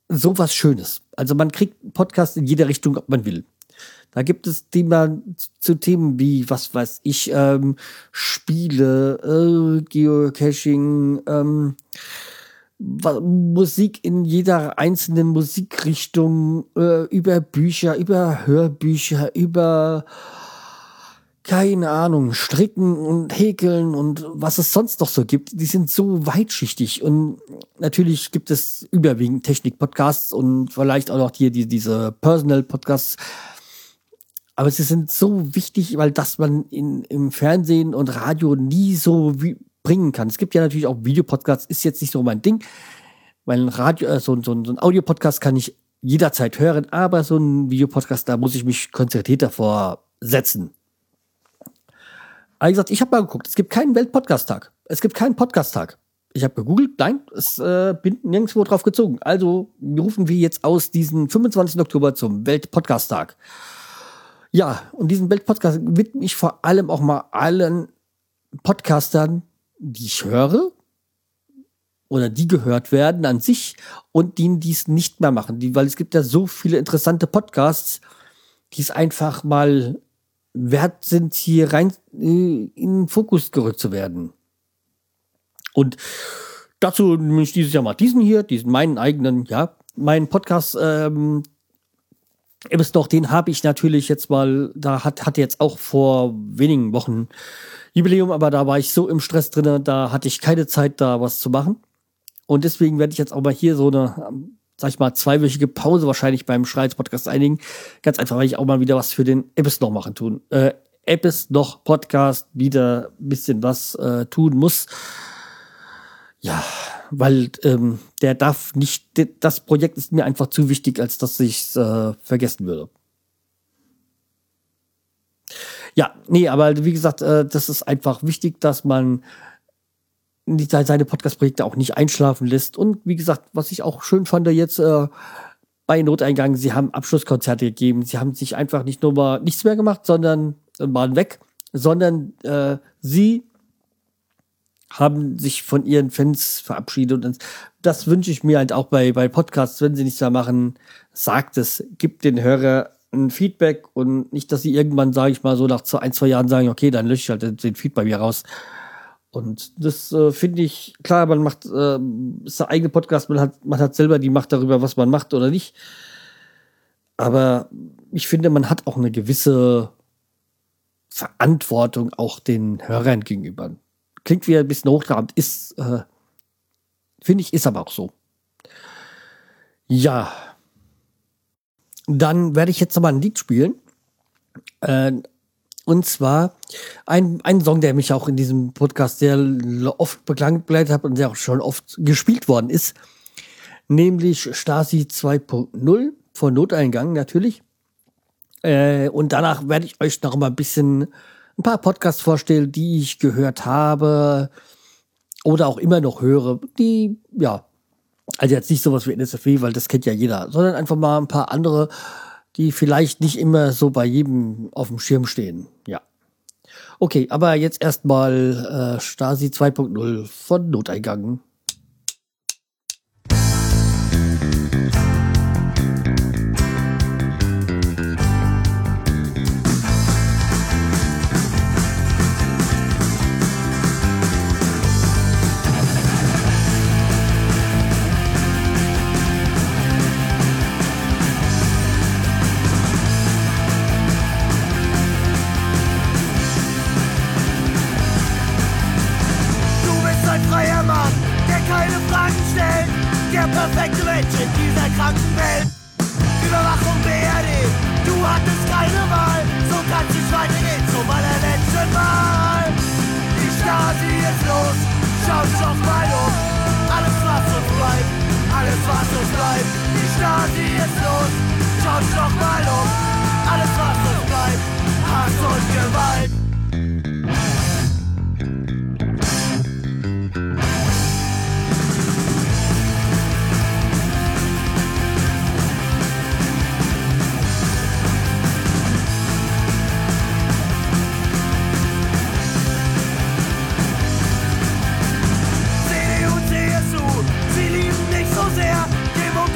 sowas Schönes. Also man kriegt Podcasts in jeder Richtung, ob man will. Da gibt es Themen zu Themen wie, was weiß ich, ähm, Spiele, äh, Geocaching, ähm, Musik in jeder einzelnen Musikrichtung, äh, über Bücher, über Hörbücher, über keine Ahnung, Stricken und Häkeln und was es sonst noch so gibt, die sind so weitschichtig. Und natürlich gibt es überwiegend Technik-Podcasts und vielleicht auch noch hier die, diese Personal-Podcasts. Aber sie sind so wichtig, weil das man in, im Fernsehen und Radio nie so wie bringen kann. Es gibt ja natürlich auch Videopodcasts, ist jetzt nicht so mein Ding, weil ein Radio, äh, so, so, so ein Audio-Podcast kann ich jederzeit hören, aber so ein Videopodcast, da muss ich mich konzentriert davor setzen. Aber gesagt, ich habe mal geguckt, es gibt keinen Weltpodcast-Tag. Es gibt keinen Podcast-Tag. Ich habe gegoogelt, nein, es äh, bin nirgendwo drauf gezogen. Also rufen wir jetzt aus diesen 25. Oktober zum Weltpodcast-Tag. Ja, und diesen Weltpodcast widme ich vor allem auch mal allen Podcastern, die ich höre oder die gehört werden an sich und die dies nicht mehr machen. Die, weil es gibt ja so viele interessante Podcasts, die es einfach mal wert sind, hier rein äh, in den Fokus gerückt zu werden. Und dazu nehme ich dieses Jahr mal diesen hier, diesen meinen eigenen, ja, meinen Podcast, ähm, ist doch, den habe ich natürlich jetzt mal, da hat, hatte jetzt auch vor wenigen Wochen Jubiläum, aber da war ich so im Stress drin, da hatte ich keine Zeit, da was zu machen. Und deswegen werde ich jetzt auch mal hier so eine sag ich mal, zweiwöchige Pause wahrscheinlich beim Schreits-Podcast einigen. Ganz einfach, weil ich auch mal wieder was für den Ebbes noch machen tun. Äh, Ebbes noch Podcast wieder ein bisschen was äh, tun muss. Ja, weil ähm, der darf nicht, das Projekt ist mir einfach zu wichtig, als dass ich äh, vergessen würde. Ja, nee, aber wie gesagt, äh, das ist einfach wichtig, dass man seine Podcast-Projekte auch nicht einschlafen lässt. Und wie gesagt, was ich auch schön fand jetzt äh, bei Noteingang, sie haben Abschlusskonzerte gegeben. Sie haben sich einfach nicht nur mal nichts mehr gemacht, sondern äh, waren weg, sondern äh, sie haben sich von ihren Fans verabschiedet. Und das wünsche ich mir halt auch bei, bei Podcasts, wenn sie nichts mehr machen, sagt es, gibt den Hörer ein Feedback und nicht, dass sie irgendwann, sage ich mal, so nach ein, zwei Jahren sagen, okay, dann lösche ich halt den Feed bei mir raus. Und das äh, finde ich, klar, man macht, äh, ist der eigene Podcast, man hat, man hat selber die Macht darüber, was man macht oder nicht. Aber ich finde, man hat auch eine gewisse Verantwortung auch den Hörern gegenüber. Klingt wie ein bisschen hochtrabend, ist, äh, finde ich, ist aber auch so. Ja. Dann werde ich jetzt nochmal ein Lied spielen. Äh, und zwar ein, ein Song, der mich auch in diesem Podcast sehr oft begleitet hat und der auch schon oft gespielt worden ist. Nämlich Stasi 2.0 von Noteingang natürlich. Äh, und danach werde ich euch noch mal ein bisschen ein paar Podcasts vorstellen, die ich gehört habe oder auch immer noch höre, die, ja, also jetzt nicht sowas wie NSFW, weil das kennt ja jeder, sondern einfach mal ein paar andere, die vielleicht nicht immer so bei jedem auf dem Schirm stehen. Ja. Okay, aber jetzt erstmal äh, Stasi 2.0 von Noteingang.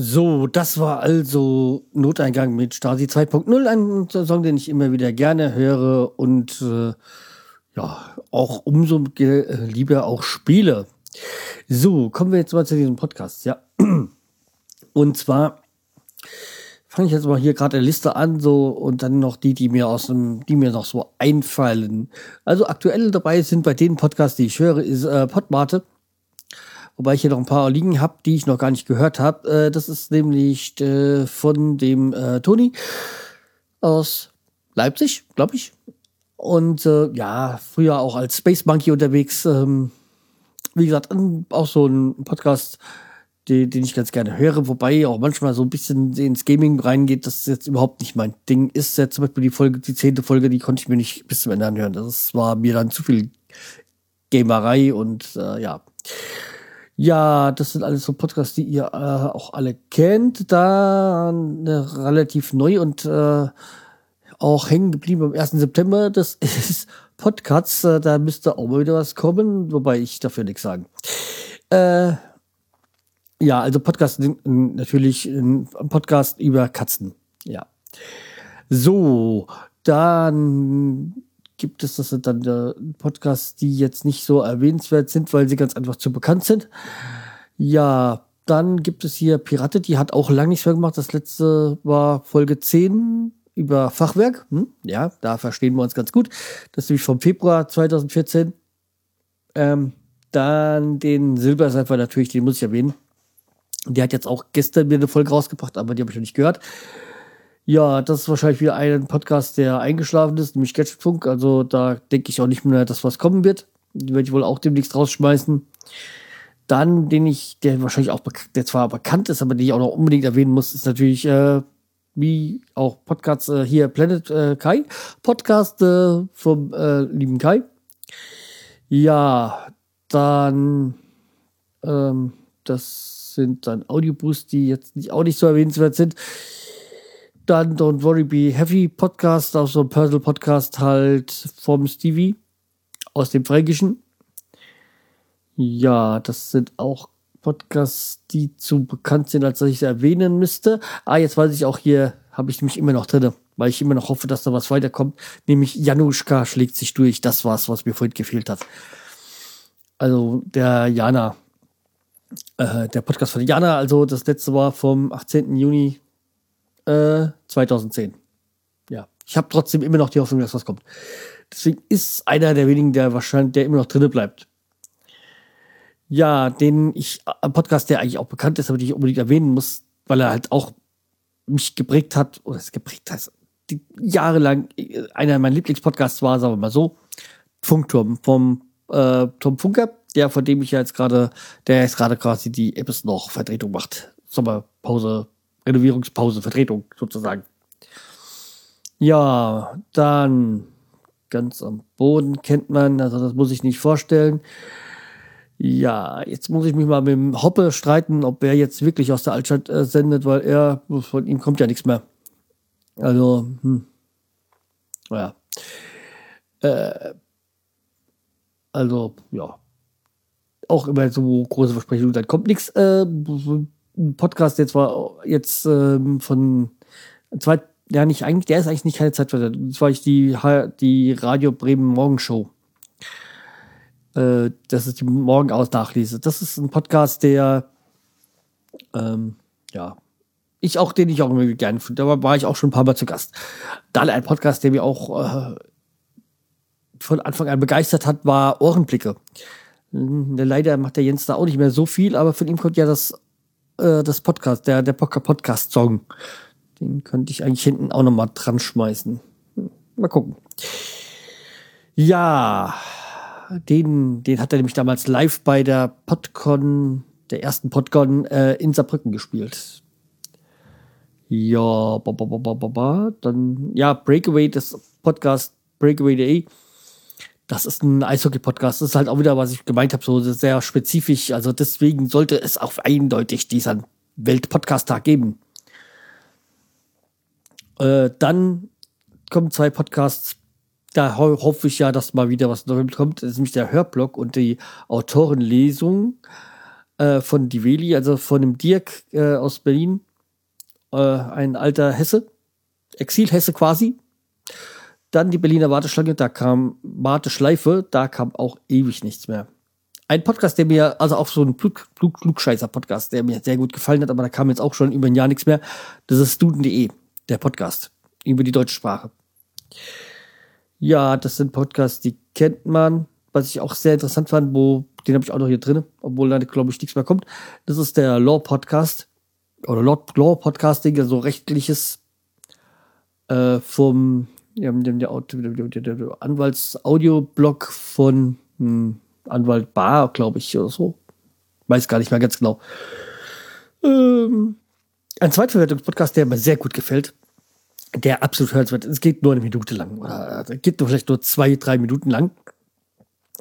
So, das war also Noteingang mit Stasi 2.0, ein Song, den ich immer wieder gerne höre und äh, ja, auch umso äh, lieber auch spiele. So, kommen wir jetzt mal zu diesem Podcast, ja. Und zwar fange ich jetzt mal hier gerade eine Liste an, so und dann noch die, die mir aus dem, die mir noch so einfallen. Also aktuell dabei sind bei den Podcasts, die ich höre, ist äh, Podmate. Wobei ich hier noch ein paar liegen habe, die ich noch gar nicht gehört habe. Äh, das ist nämlich äh, von dem äh, Toni aus Leipzig, glaube ich. Und äh, ja, früher auch als Space Monkey unterwegs. Ähm, wie gesagt, auch so ein Podcast, den, den ich ganz gerne höre, wobei auch manchmal so ein bisschen ins Gaming reingeht, das jetzt überhaupt nicht mein Ding ist. Ja, zum Beispiel die Folge, die zehnte Folge, die konnte ich mir nicht bis zum Ende anhören. Das war mir dann zu viel Gamerei und äh, ja. Ja, das sind alles so Podcasts, die ihr äh, auch alle kennt. Da äh, relativ neu und äh, auch hängen geblieben am 1. September. Das ist Podcasts. Äh, da müsste auch mal wieder was kommen, wobei ich dafür nichts sagen. Äh, ja, also Podcast natürlich ein Podcast über Katzen. Ja. So, dann gibt es das dann äh, Podcasts, die jetzt nicht so erwähnenswert sind, weil sie ganz einfach zu bekannt sind. Ja, dann gibt es hier Pirate, die hat auch lange nichts mehr gemacht. Das letzte war Folge 10 über Fachwerk. Hm? Ja, da verstehen wir uns ganz gut. Das ist nämlich vom Februar 2014. Ähm, dann den Silberseifer natürlich, den muss ich erwähnen. Der hat jetzt auch gestern mir eine Folge rausgebracht, aber die habe ich noch nicht gehört. Ja, das ist wahrscheinlich wieder ein Podcast, der eingeschlafen ist, nämlich Gadgetfunk. Also da denke ich auch nicht mehr, dass was kommen wird. Die werde ich wohl auch demnächst rausschmeißen. Dann, den ich, der wahrscheinlich auch, der zwar bekannt ist, aber den ich auch noch unbedingt erwähnen muss, ist natürlich, äh, wie auch Podcasts äh, hier Planet äh, Kai. Podcast äh, vom äh, lieben Kai. Ja, dann, ähm, das sind dann Audioboosts, die jetzt nicht, auch nicht so erwähnenswert sind. Dann Don't Worry Be Heavy Podcast, auch so ein Personal Podcast halt vom Stevie aus dem Fränkischen. Ja, das sind auch Podcasts, die zu bekannt sind, als dass ich sie erwähnen müsste. Ah, jetzt weiß ich auch hier, habe ich nämlich immer noch drin, weil ich immer noch hoffe, dass da was weiterkommt. Nämlich Januszka schlägt sich durch. Das war's, was mir vorhin gefehlt hat. Also der Jana, äh, der Podcast von Jana, also das letzte war vom 18. Juni äh, 2010. Ja, ich habe trotzdem immer noch die Hoffnung, dass was kommt. Deswegen ist einer der wenigen, der wahrscheinlich, der immer noch drinne bleibt. Ja, den ich, ein Podcast, der eigentlich auch bekannt ist, aber den ich unbedingt erwähnen muss, weil er halt auch mich geprägt hat, oder es geprägt hat, die jahrelang äh, einer meiner Lieblingspodcasts war, sagen wir mal so, Funkturm vom äh, Tom Funker, der, von dem ich ja jetzt gerade, der jetzt gerade quasi die Apps noch Vertretung macht. Sommerpause, Renovierungspause, Vertretung sozusagen. Ja, dann ganz am Boden kennt man, also das muss ich nicht vorstellen. Ja, jetzt muss ich mich mal mit dem Hoppe streiten, ob er jetzt wirklich aus der Altstadt äh, sendet, weil er, von ihm kommt ja nichts mehr. Also, hm. Naja. Äh, also, ja. Auch immer so große Versprechungen, dann kommt nichts. Äh, Podcast, der zwar jetzt ähm, von zwei, ja nicht eigentlich, der ist eigentlich nicht keine Zeit für Das war ich die, die Radio Bremen Morgenshow. Äh, das ist die Morgen aus Nachlese. Das ist ein Podcast, der ähm, ja ich auch, den ich auch immer gerne finde. Da war ich auch schon ein paar Mal zu Gast. Dann ein Podcast, der mir auch äh, von Anfang an begeistert hat, war Ohrenblicke. Leider macht der Jens da auch nicht mehr so viel, aber von ihm kommt ja das, äh, das Podcast, der, der Podcast-Song. Den könnte ich eigentlich hinten auch nochmal dran schmeißen. Hm, mal gucken. Ja, den, den hat er nämlich damals live bei der Podcon, der ersten Podcon äh, in Saarbrücken gespielt. Ja, ba, ba, ba, ba, ba. dann, ja, Breakaway, das Podcast Breakaway.de das ist ein Eishockey-Podcast. Das ist halt auch wieder, was ich gemeint habe, so sehr spezifisch. Also deswegen sollte es auch eindeutig diesen Welt-Podcast-Tag geben. Äh, dann kommen zwei Podcasts. Da ho hoffe ich ja, dass mal wieder was Neues kommt. Das ist nämlich der Hörblog und die Autorenlesung äh, von Diveli, also von dem Dirk äh, aus Berlin. Äh, ein alter Hesse. Exil-Hesse quasi dann die Berliner Warteschlange, da kam Warteschleife, da kam auch ewig nichts mehr. Ein Podcast, der mir, also auch so ein Klug, Klug, Klugscheißer-Podcast, der mir sehr gut gefallen hat, aber da kam jetzt auch schon über ein Jahr nichts mehr. Das ist Student.de, der Podcast über die deutsche Sprache. Ja, das sind Podcasts, die kennt man. Was ich auch sehr interessant fand, wo, den habe ich auch noch hier drin, obwohl da, glaube ich, nichts mehr kommt. Das ist der Law Podcast oder Law, Law Podcasting, also rechtliches äh, vom ja, der, der, der, Anwaltsaudioblog von hm, Anwalt Bar, glaube ich, oder so. Weiß gar nicht mehr ganz genau. Ähm, ein Zweitverwertungspodcast, der mir sehr gut gefällt, der absolut hörenswert ist. Es geht nur eine Minute lang. Oder äh, geht nur vielleicht nur zwei, drei Minuten lang.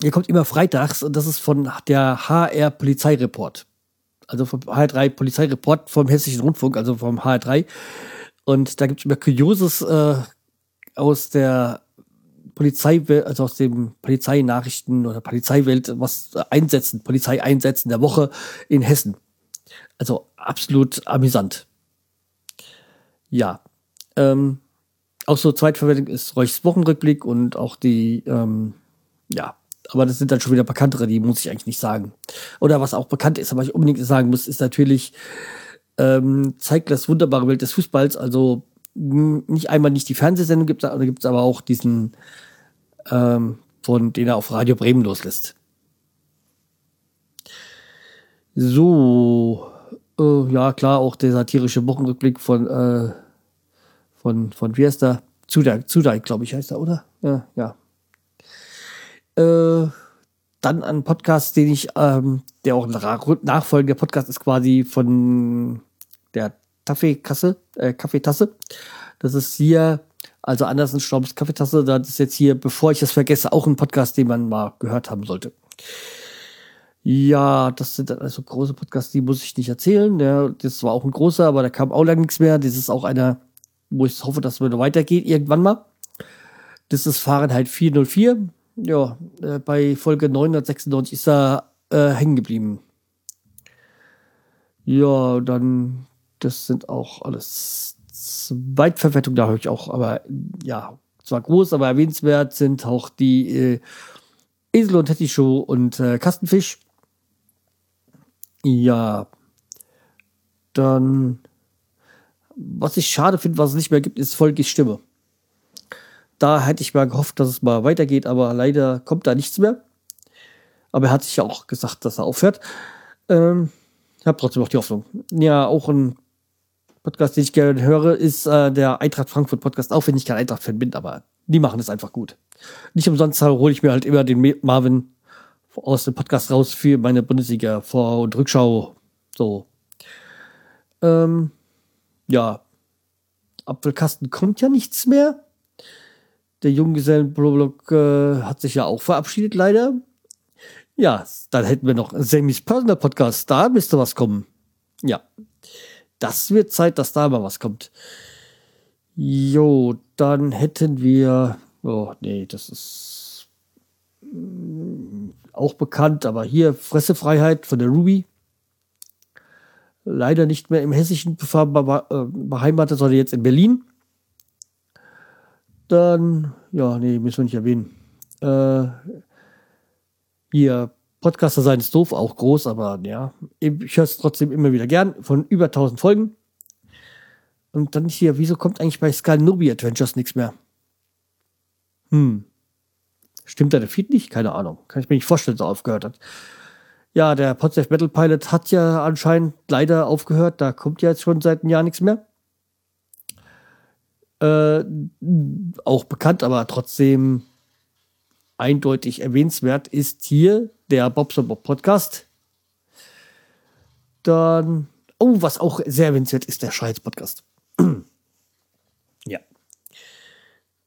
Der kommt immer freitags und das ist von der HR Polizeireport. Also vom HR3 Polizeireport vom Hessischen Rundfunk, also vom HR3. Und da gibt es immer Kurioses äh, aus der Polizei, also aus dem Polizeinachrichten oder Polizeiwelt, was einsetzen, Polizeieinsätzen der Woche in Hessen. Also absolut amüsant. Ja. Ähm, auch so Zweitverwendung ist Reuchs Wochenrückblick und auch die, ähm, ja, aber das sind dann schon wieder bekanntere, die muss ich eigentlich nicht sagen. Oder was auch bekannt ist, aber ich unbedingt sagen muss, ist natürlich ähm, zeigt das wunderbare Welt des Fußballs. Also nicht einmal nicht die Fernsehsendung gibt, da gibt es aber auch diesen, ähm, von den er auf Radio Bremen loslässt. So, äh, ja klar, auch der satirische Wochenrückblick von, äh, von, von wie heißt der? Zudijk, Zudijk glaube ich, heißt er, oder? Ja, ja. Äh, dann ein Podcast, den ich, ähm, der auch ein nachfolgender Podcast ist quasi von der Kaffeekasse, äh, Kaffeetasse. Das ist hier, also Andersen Staubs Kaffeetasse, das ist jetzt hier, bevor ich es vergesse, auch ein Podcast, den man mal gehört haben sollte. Ja, das sind also große Podcasts, die muss ich nicht erzählen. Ja, das war auch ein großer, aber da kam auch lange nichts mehr. Das ist auch einer, wo ich hoffe, dass es weitergeht, irgendwann mal. Das ist Fahrenheit 404 ja, äh, bei Folge 996 ist er äh, hängen geblieben. Ja, dann, das sind auch alles Zweitverwertung, da höre ich auch, aber ja, zwar groß, aber erwähnenswert sind auch die äh, Esel und Hetty Show und äh, Kastenfisch. Ja, dann, was ich schade finde, was es nicht mehr gibt, ist Volkis Stimme. Da hätte ich mal gehofft, dass es mal weitergeht, aber leider kommt da nichts mehr. Aber er hat sich ja auch gesagt, dass er aufhört. Ähm, ich habe trotzdem noch die Hoffnung. Ja, auch ein Podcast, den ich gerne höre, ist äh, der Eintracht Frankfurt Podcast, auch wenn ich kein Eintracht-Fan bin, aber die machen es einfach gut. Nicht umsonst hole ich mir halt immer den Marvin aus dem Podcast raus für meine Bundesliga Vor- und Rückschau. So. Ähm, ja. Apfelkasten kommt ja nichts mehr. Der Junggesellenblog äh, hat sich ja auch verabschiedet, leider. Ja, dann hätten wir noch Sammys Personal Podcast. Da müsste was kommen. Ja. Das wird Zeit, dass da mal was kommt. Jo, dann hätten wir. Oh, nee, das ist mm, auch bekannt, aber hier Fressefreiheit von der Ruby. Leider nicht mehr im Hessischen äh, beheimatet, sondern jetzt in Berlin. Dann, ja, nee, müssen wir nicht erwähnen. Äh, hier, Podcaster sein ist doof, auch groß, aber ja, ich höre es trotzdem immer wieder gern, von über 1000 Folgen. Und dann hier, wieso kommt eigentlich bei Sky Nobi Adventures nichts mehr? Hm. Stimmt da der Feed nicht? Keine Ahnung. Kann ich mir nicht vorstellen, dass er aufgehört hat. Ja, der Podsafe Metal Pilot hat ja anscheinend leider aufgehört. Da kommt ja jetzt schon seit einem Jahr nichts mehr äh, auch bekannt, aber trotzdem eindeutig erwähnenswert ist hier der Bobson Bob Podcast. Dann, oh, was auch sehr erwähnenswert ist, der Scheiß Podcast. ja.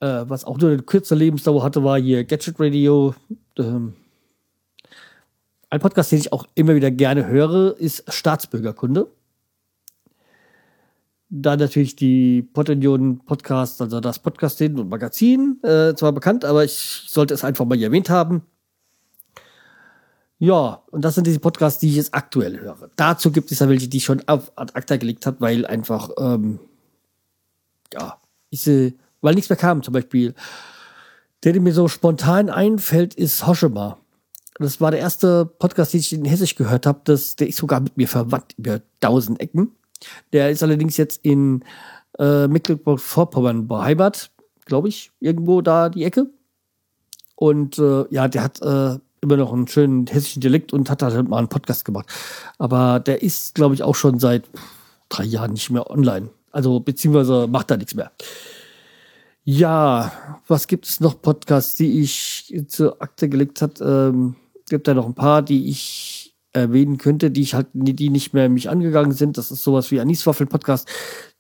Äh, was auch nur eine kurze Lebensdauer hatte, war hier Gadget Radio. Ähm, ein Podcast, den ich auch immer wieder gerne höre, ist Staatsbürgerkunde. Dann natürlich die Potunion Podcast, also das Podcasting und Magazin, äh, zwar bekannt, aber ich sollte es einfach mal hier erwähnt haben. Ja, und das sind diese Podcasts, die ich jetzt aktuell höre. Dazu gibt es ja welche, die ich schon auf ad acta gelegt habe, weil einfach, ähm, ja, ich, äh, weil nichts mehr kam. Zum Beispiel, der, der mir so spontan einfällt, ist Hoschema. Das war der erste Podcast, den ich in Hessisch gehört habe. Der ist sogar mit mir verwandt über tausend Ecken. Der ist allerdings jetzt in äh, Mecklenburg-Vorpommern beheimatet, glaube ich, irgendwo da die Ecke. Und äh, ja, der hat äh, immer noch einen schönen hessischen Dialekt und hat da halt mal einen Podcast gemacht. Aber der ist, glaube ich, auch schon seit drei Jahren nicht mehr online. Also beziehungsweise macht da nichts mehr. Ja, was gibt es noch Podcasts, die ich zur Akte gelegt hat? Ähm, Gibt da noch ein paar, die ich erwähnen könnte, die ich halt, die, nicht mehr mich angegangen sind. Das ist sowas wie Aniswaffel Podcast.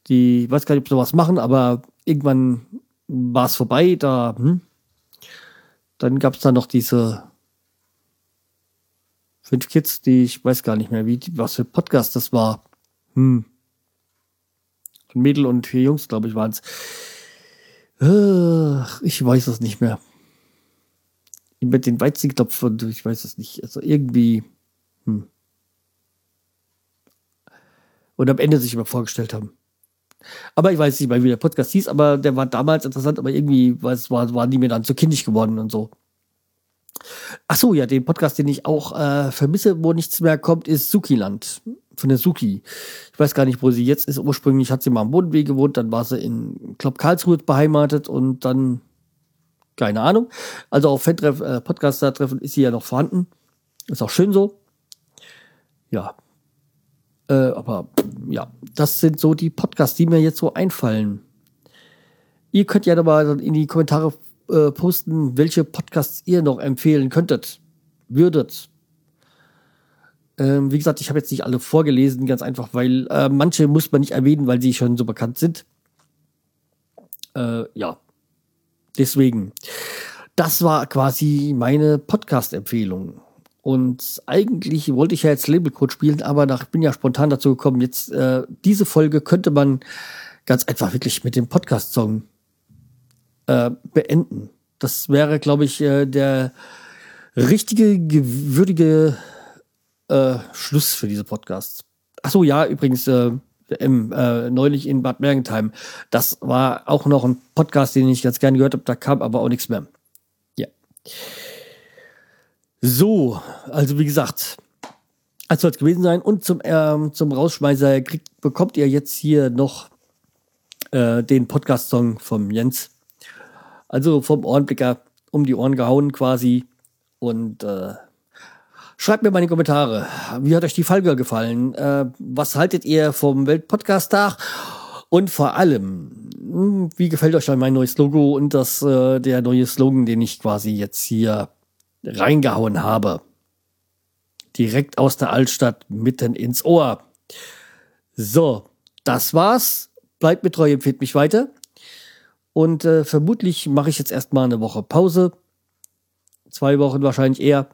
Die, ich weiß gar nicht, ob sie was machen, aber irgendwann war es vorbei. Da, hm. Dann gab es da noch diese fünf Kids, die ich weiß gar nicht mehr, wie, was für Podcast das war. Hm. Mädel und vier Jungs, glaube ich, waren es. Ich weiß es nicht mehr. Mit den Weizenknopf und ich weiß es nicht. Also irgendwie. Hm. Und am Ende sich immer vorgestellt haben. Aber ich weiß nicht mehr, wie der Podcast hieß, aber der war damals interessant, aber irgendwie was, war, waren die mir dann zu kindisch geworden und so. Ach so, ja, den Podcast, den ich auch äh, vermisse, wo nichts mehr kommt, ist Sukiland von der Suki. Ich weiß gar nicht, wo sie jetzt ist. Ursprünglich hat sie mal am Bodenweg gewohnt, dann war sie in Klopp Karlsruhe beheimatet und dann keine Ahnung. Also auf Fan-Treff, äh, Podcaster-Treffen ist sie ja noch vorhanden. Ist auch schön so. Ja. Äh, aber ja, das sind so die Podcasts, die mir jetzt so einfallen. Ihr könnt ja mal in die Kommentare äh, posten, welche Podcasts ihr noch empfehlen könntet, würdet. Ähm, wie gesagt, ich habe jetzt nicht alle vorgelesen, ganz einfach, weil äh, manche muss man nicht erwähnen, weil sie schon so bekannt sind. Äh, ja, deswegen. Das war quasi meine Podcast-Empfehlung. Und eigentlich wollte ich ja jetzt Labelcode spielen, aber nach, bin ja spontan dazu gekommen, jetzt äh, diese Folge könnte man ganz einfach wirklich mit dem Podcast-Song äh, beenden. Das wäre, glaube ich, äh, der richtige, würdige äh, Schluss für diese Podcasts. Ach so, ja, übrigens, äh, im, äh, neulich in Bad Mergentheim. Das war auch noch ein Podcast, den ich ganz gerne gehört habe. Da kam aber auch nichts mehr. Ja. So, also wie gesagt, als soll es gewesen sein. Und zum, ähm, zum Rausschmeißer kriegt, bekommt ihr jetzt hier noch äh, den Podcast-Song vom Jens. Also vom Ohrenblicker um die Ohren gehauen quasi. Und äh, schreibt mir mal in die Kommentare, wie hat euch die Folge gefallen? Äh, was haltet ihr vom Weltpodcast-Tag? Und vor allem, hm, wie gefällt euch mein neues Logo und das äh, der neue Slogan, den ich quasi jetzt hier reingehauen habe? Direkt aus der Altstadt mitten ins Ohr. So, das war's. Bleibt mir treu, empfiehlt mich weiter. Und äh, vermutlich mache ich jetzt erstmal eine Woche Pause. Zwei Wochen wahrscheinlich eher.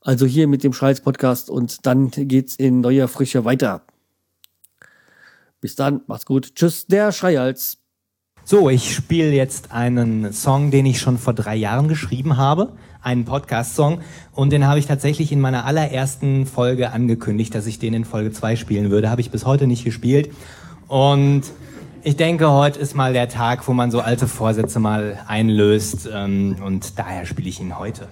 Also hier mit dem Schreiz Podcast und dann geht's in neuer Frische weiter. Bis dann, macht's gut. Tschüss, der Schreihals. So, ich spiele jetzt einen Song, den ich schon vor drei Jahren geschrieben habe, einen Podcast-Song, und den habe ich tatsächlich in meiner allerersten Folge angekündigt, dass ich den in Folge 2 spielen würde. Habe ich bis heute nicht gespielt. Und ich denke, heute ist mal der Tag, wo man so alte Vorsätze mal einlöst, ähm, und daher spiele ich ihn heute.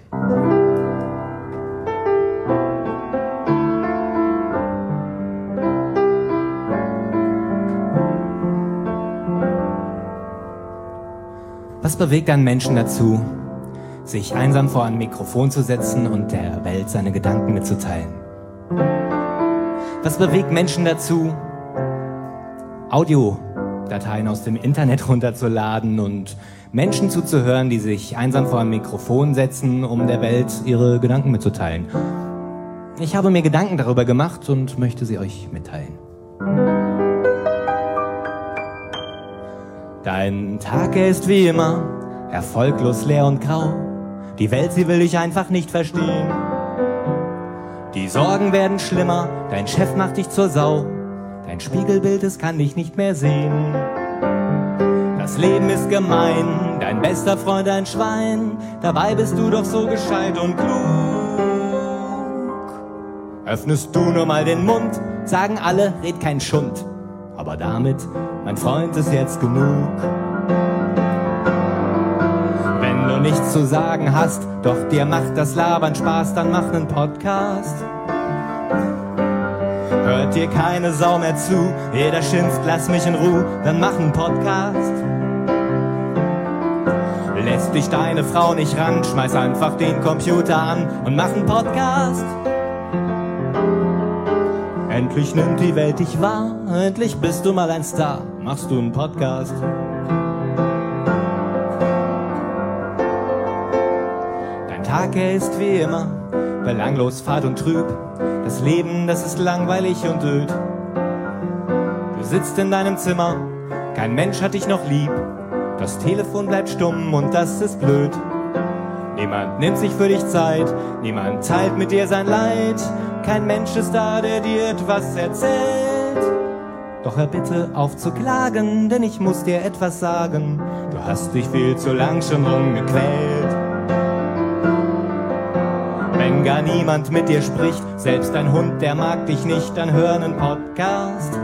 Was bewegt einen Menschen dazu, sich einsam vor ein Mikrofon zu setzen und der Welt seine Gedanken mitzuteilen? Was bewegt Menschen dazu, Audiodateien aus dem Internet runterzuladen und Menschen zuzuhören, die sich einsam vor ein Mikrofon setzen, um der Welt ihre Gedanken mitzuteilen? Ich habe mir Gedanken darüber gemacht und möchte sie euch mitteilen. Dein Tag, ist wie immer erfolglos leer und grau. Die Welt, sie will dich einfach nicht verstehen. Die Sorgen werden schlimmer, dein Chef macht dich zur Sau. Dein Spiegelbild, es kann dich nicht mehr sehen. Das Leben ist gemein, dein bester Freund ein Schwein. Dabei bist du doch so gescheit und klug. Öffnest du nur mal den Mund, sagen alle, red kein Schund. Aber damit, mein Freund, ist jetzt genug. Nichts zu sagen hast, doch dir macht das Labern Spaß, dann mach nen Podcast. Hört dir keine Sau mehr zu, jeder schimpft, lass mich in Ruhe, dann mach nen Podcast. Lässt dich deine Frau nicht ran, schmeiß einfach den Computer an und mach nen Podcast. Endlich nimmt die Welt dich wahr, endlich bist du mal ein Star, machst du einen Podcast. Dein Tag, er ist wie immer, belanglos, fad und trüb. Das Leben, das ist langweilig und öd. Du sitzt in deinem Zimmer, kein Mensch hat dich noch lieb. Das Telefon bleibt stumm und das ist blöd. Niemand nimmt sich für dich Zeit, niemand teilt mit dir sein Leid. Kein Mensch ist da, der dir etwas erzählt. Doch hör bitte auf zu klagen, denn ich muss dir etwas sagen. Du hast dich viel zu lang schon rumgequält. Wenn gar niemand mit dir spricht, selbst ein Hund, der mag dich nicht, dann hör einen Podcast.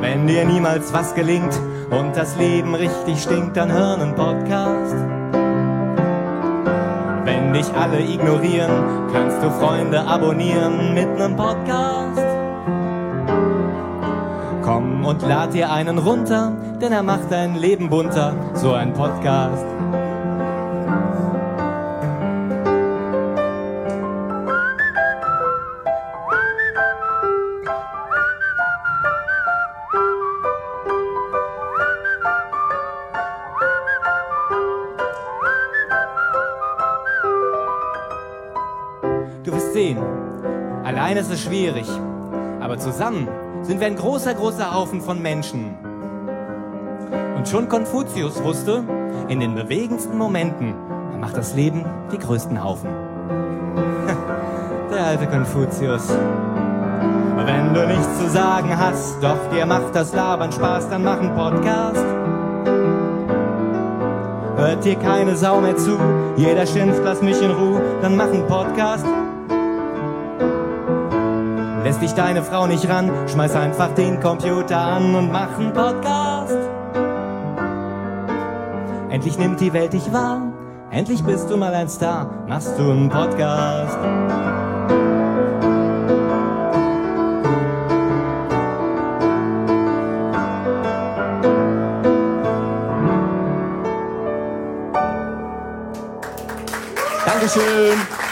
Wenn dir niemals was gelingt und das Leben richtig stinkt, dann hör einen Podcast. Wenn dich alle ignorieren, kannst du Freunde abonnieren mit nem Podcast. Komm und lad dir einen runter, denn er macht dein Leben bunter, so ein Podcast. Allein ist es schwierig, aber zusammen sind wir ein großer, großer Haufen von Menschen. Und schon Konfuzius wusste, in den bewegendsten Momenten macht das Leben die größten Haufen. Der alte Konfuzius. Wenn du nichts zu sagen hast, doch dir macht das Labern Spaß, dann mach einen Podcast. Hört dir keine Sau mehr zu, jeder schimpft, lass mich in Ruhe, dann mach einen Podcast. Lässt dich deine Frau nicht ran, schmeiß einfach den Computer an und mach einen Podcast. Endlich nimmt die Welt dich wahr, endlich bist du mal ein Star, machst du einen Podcast. Dankeschön.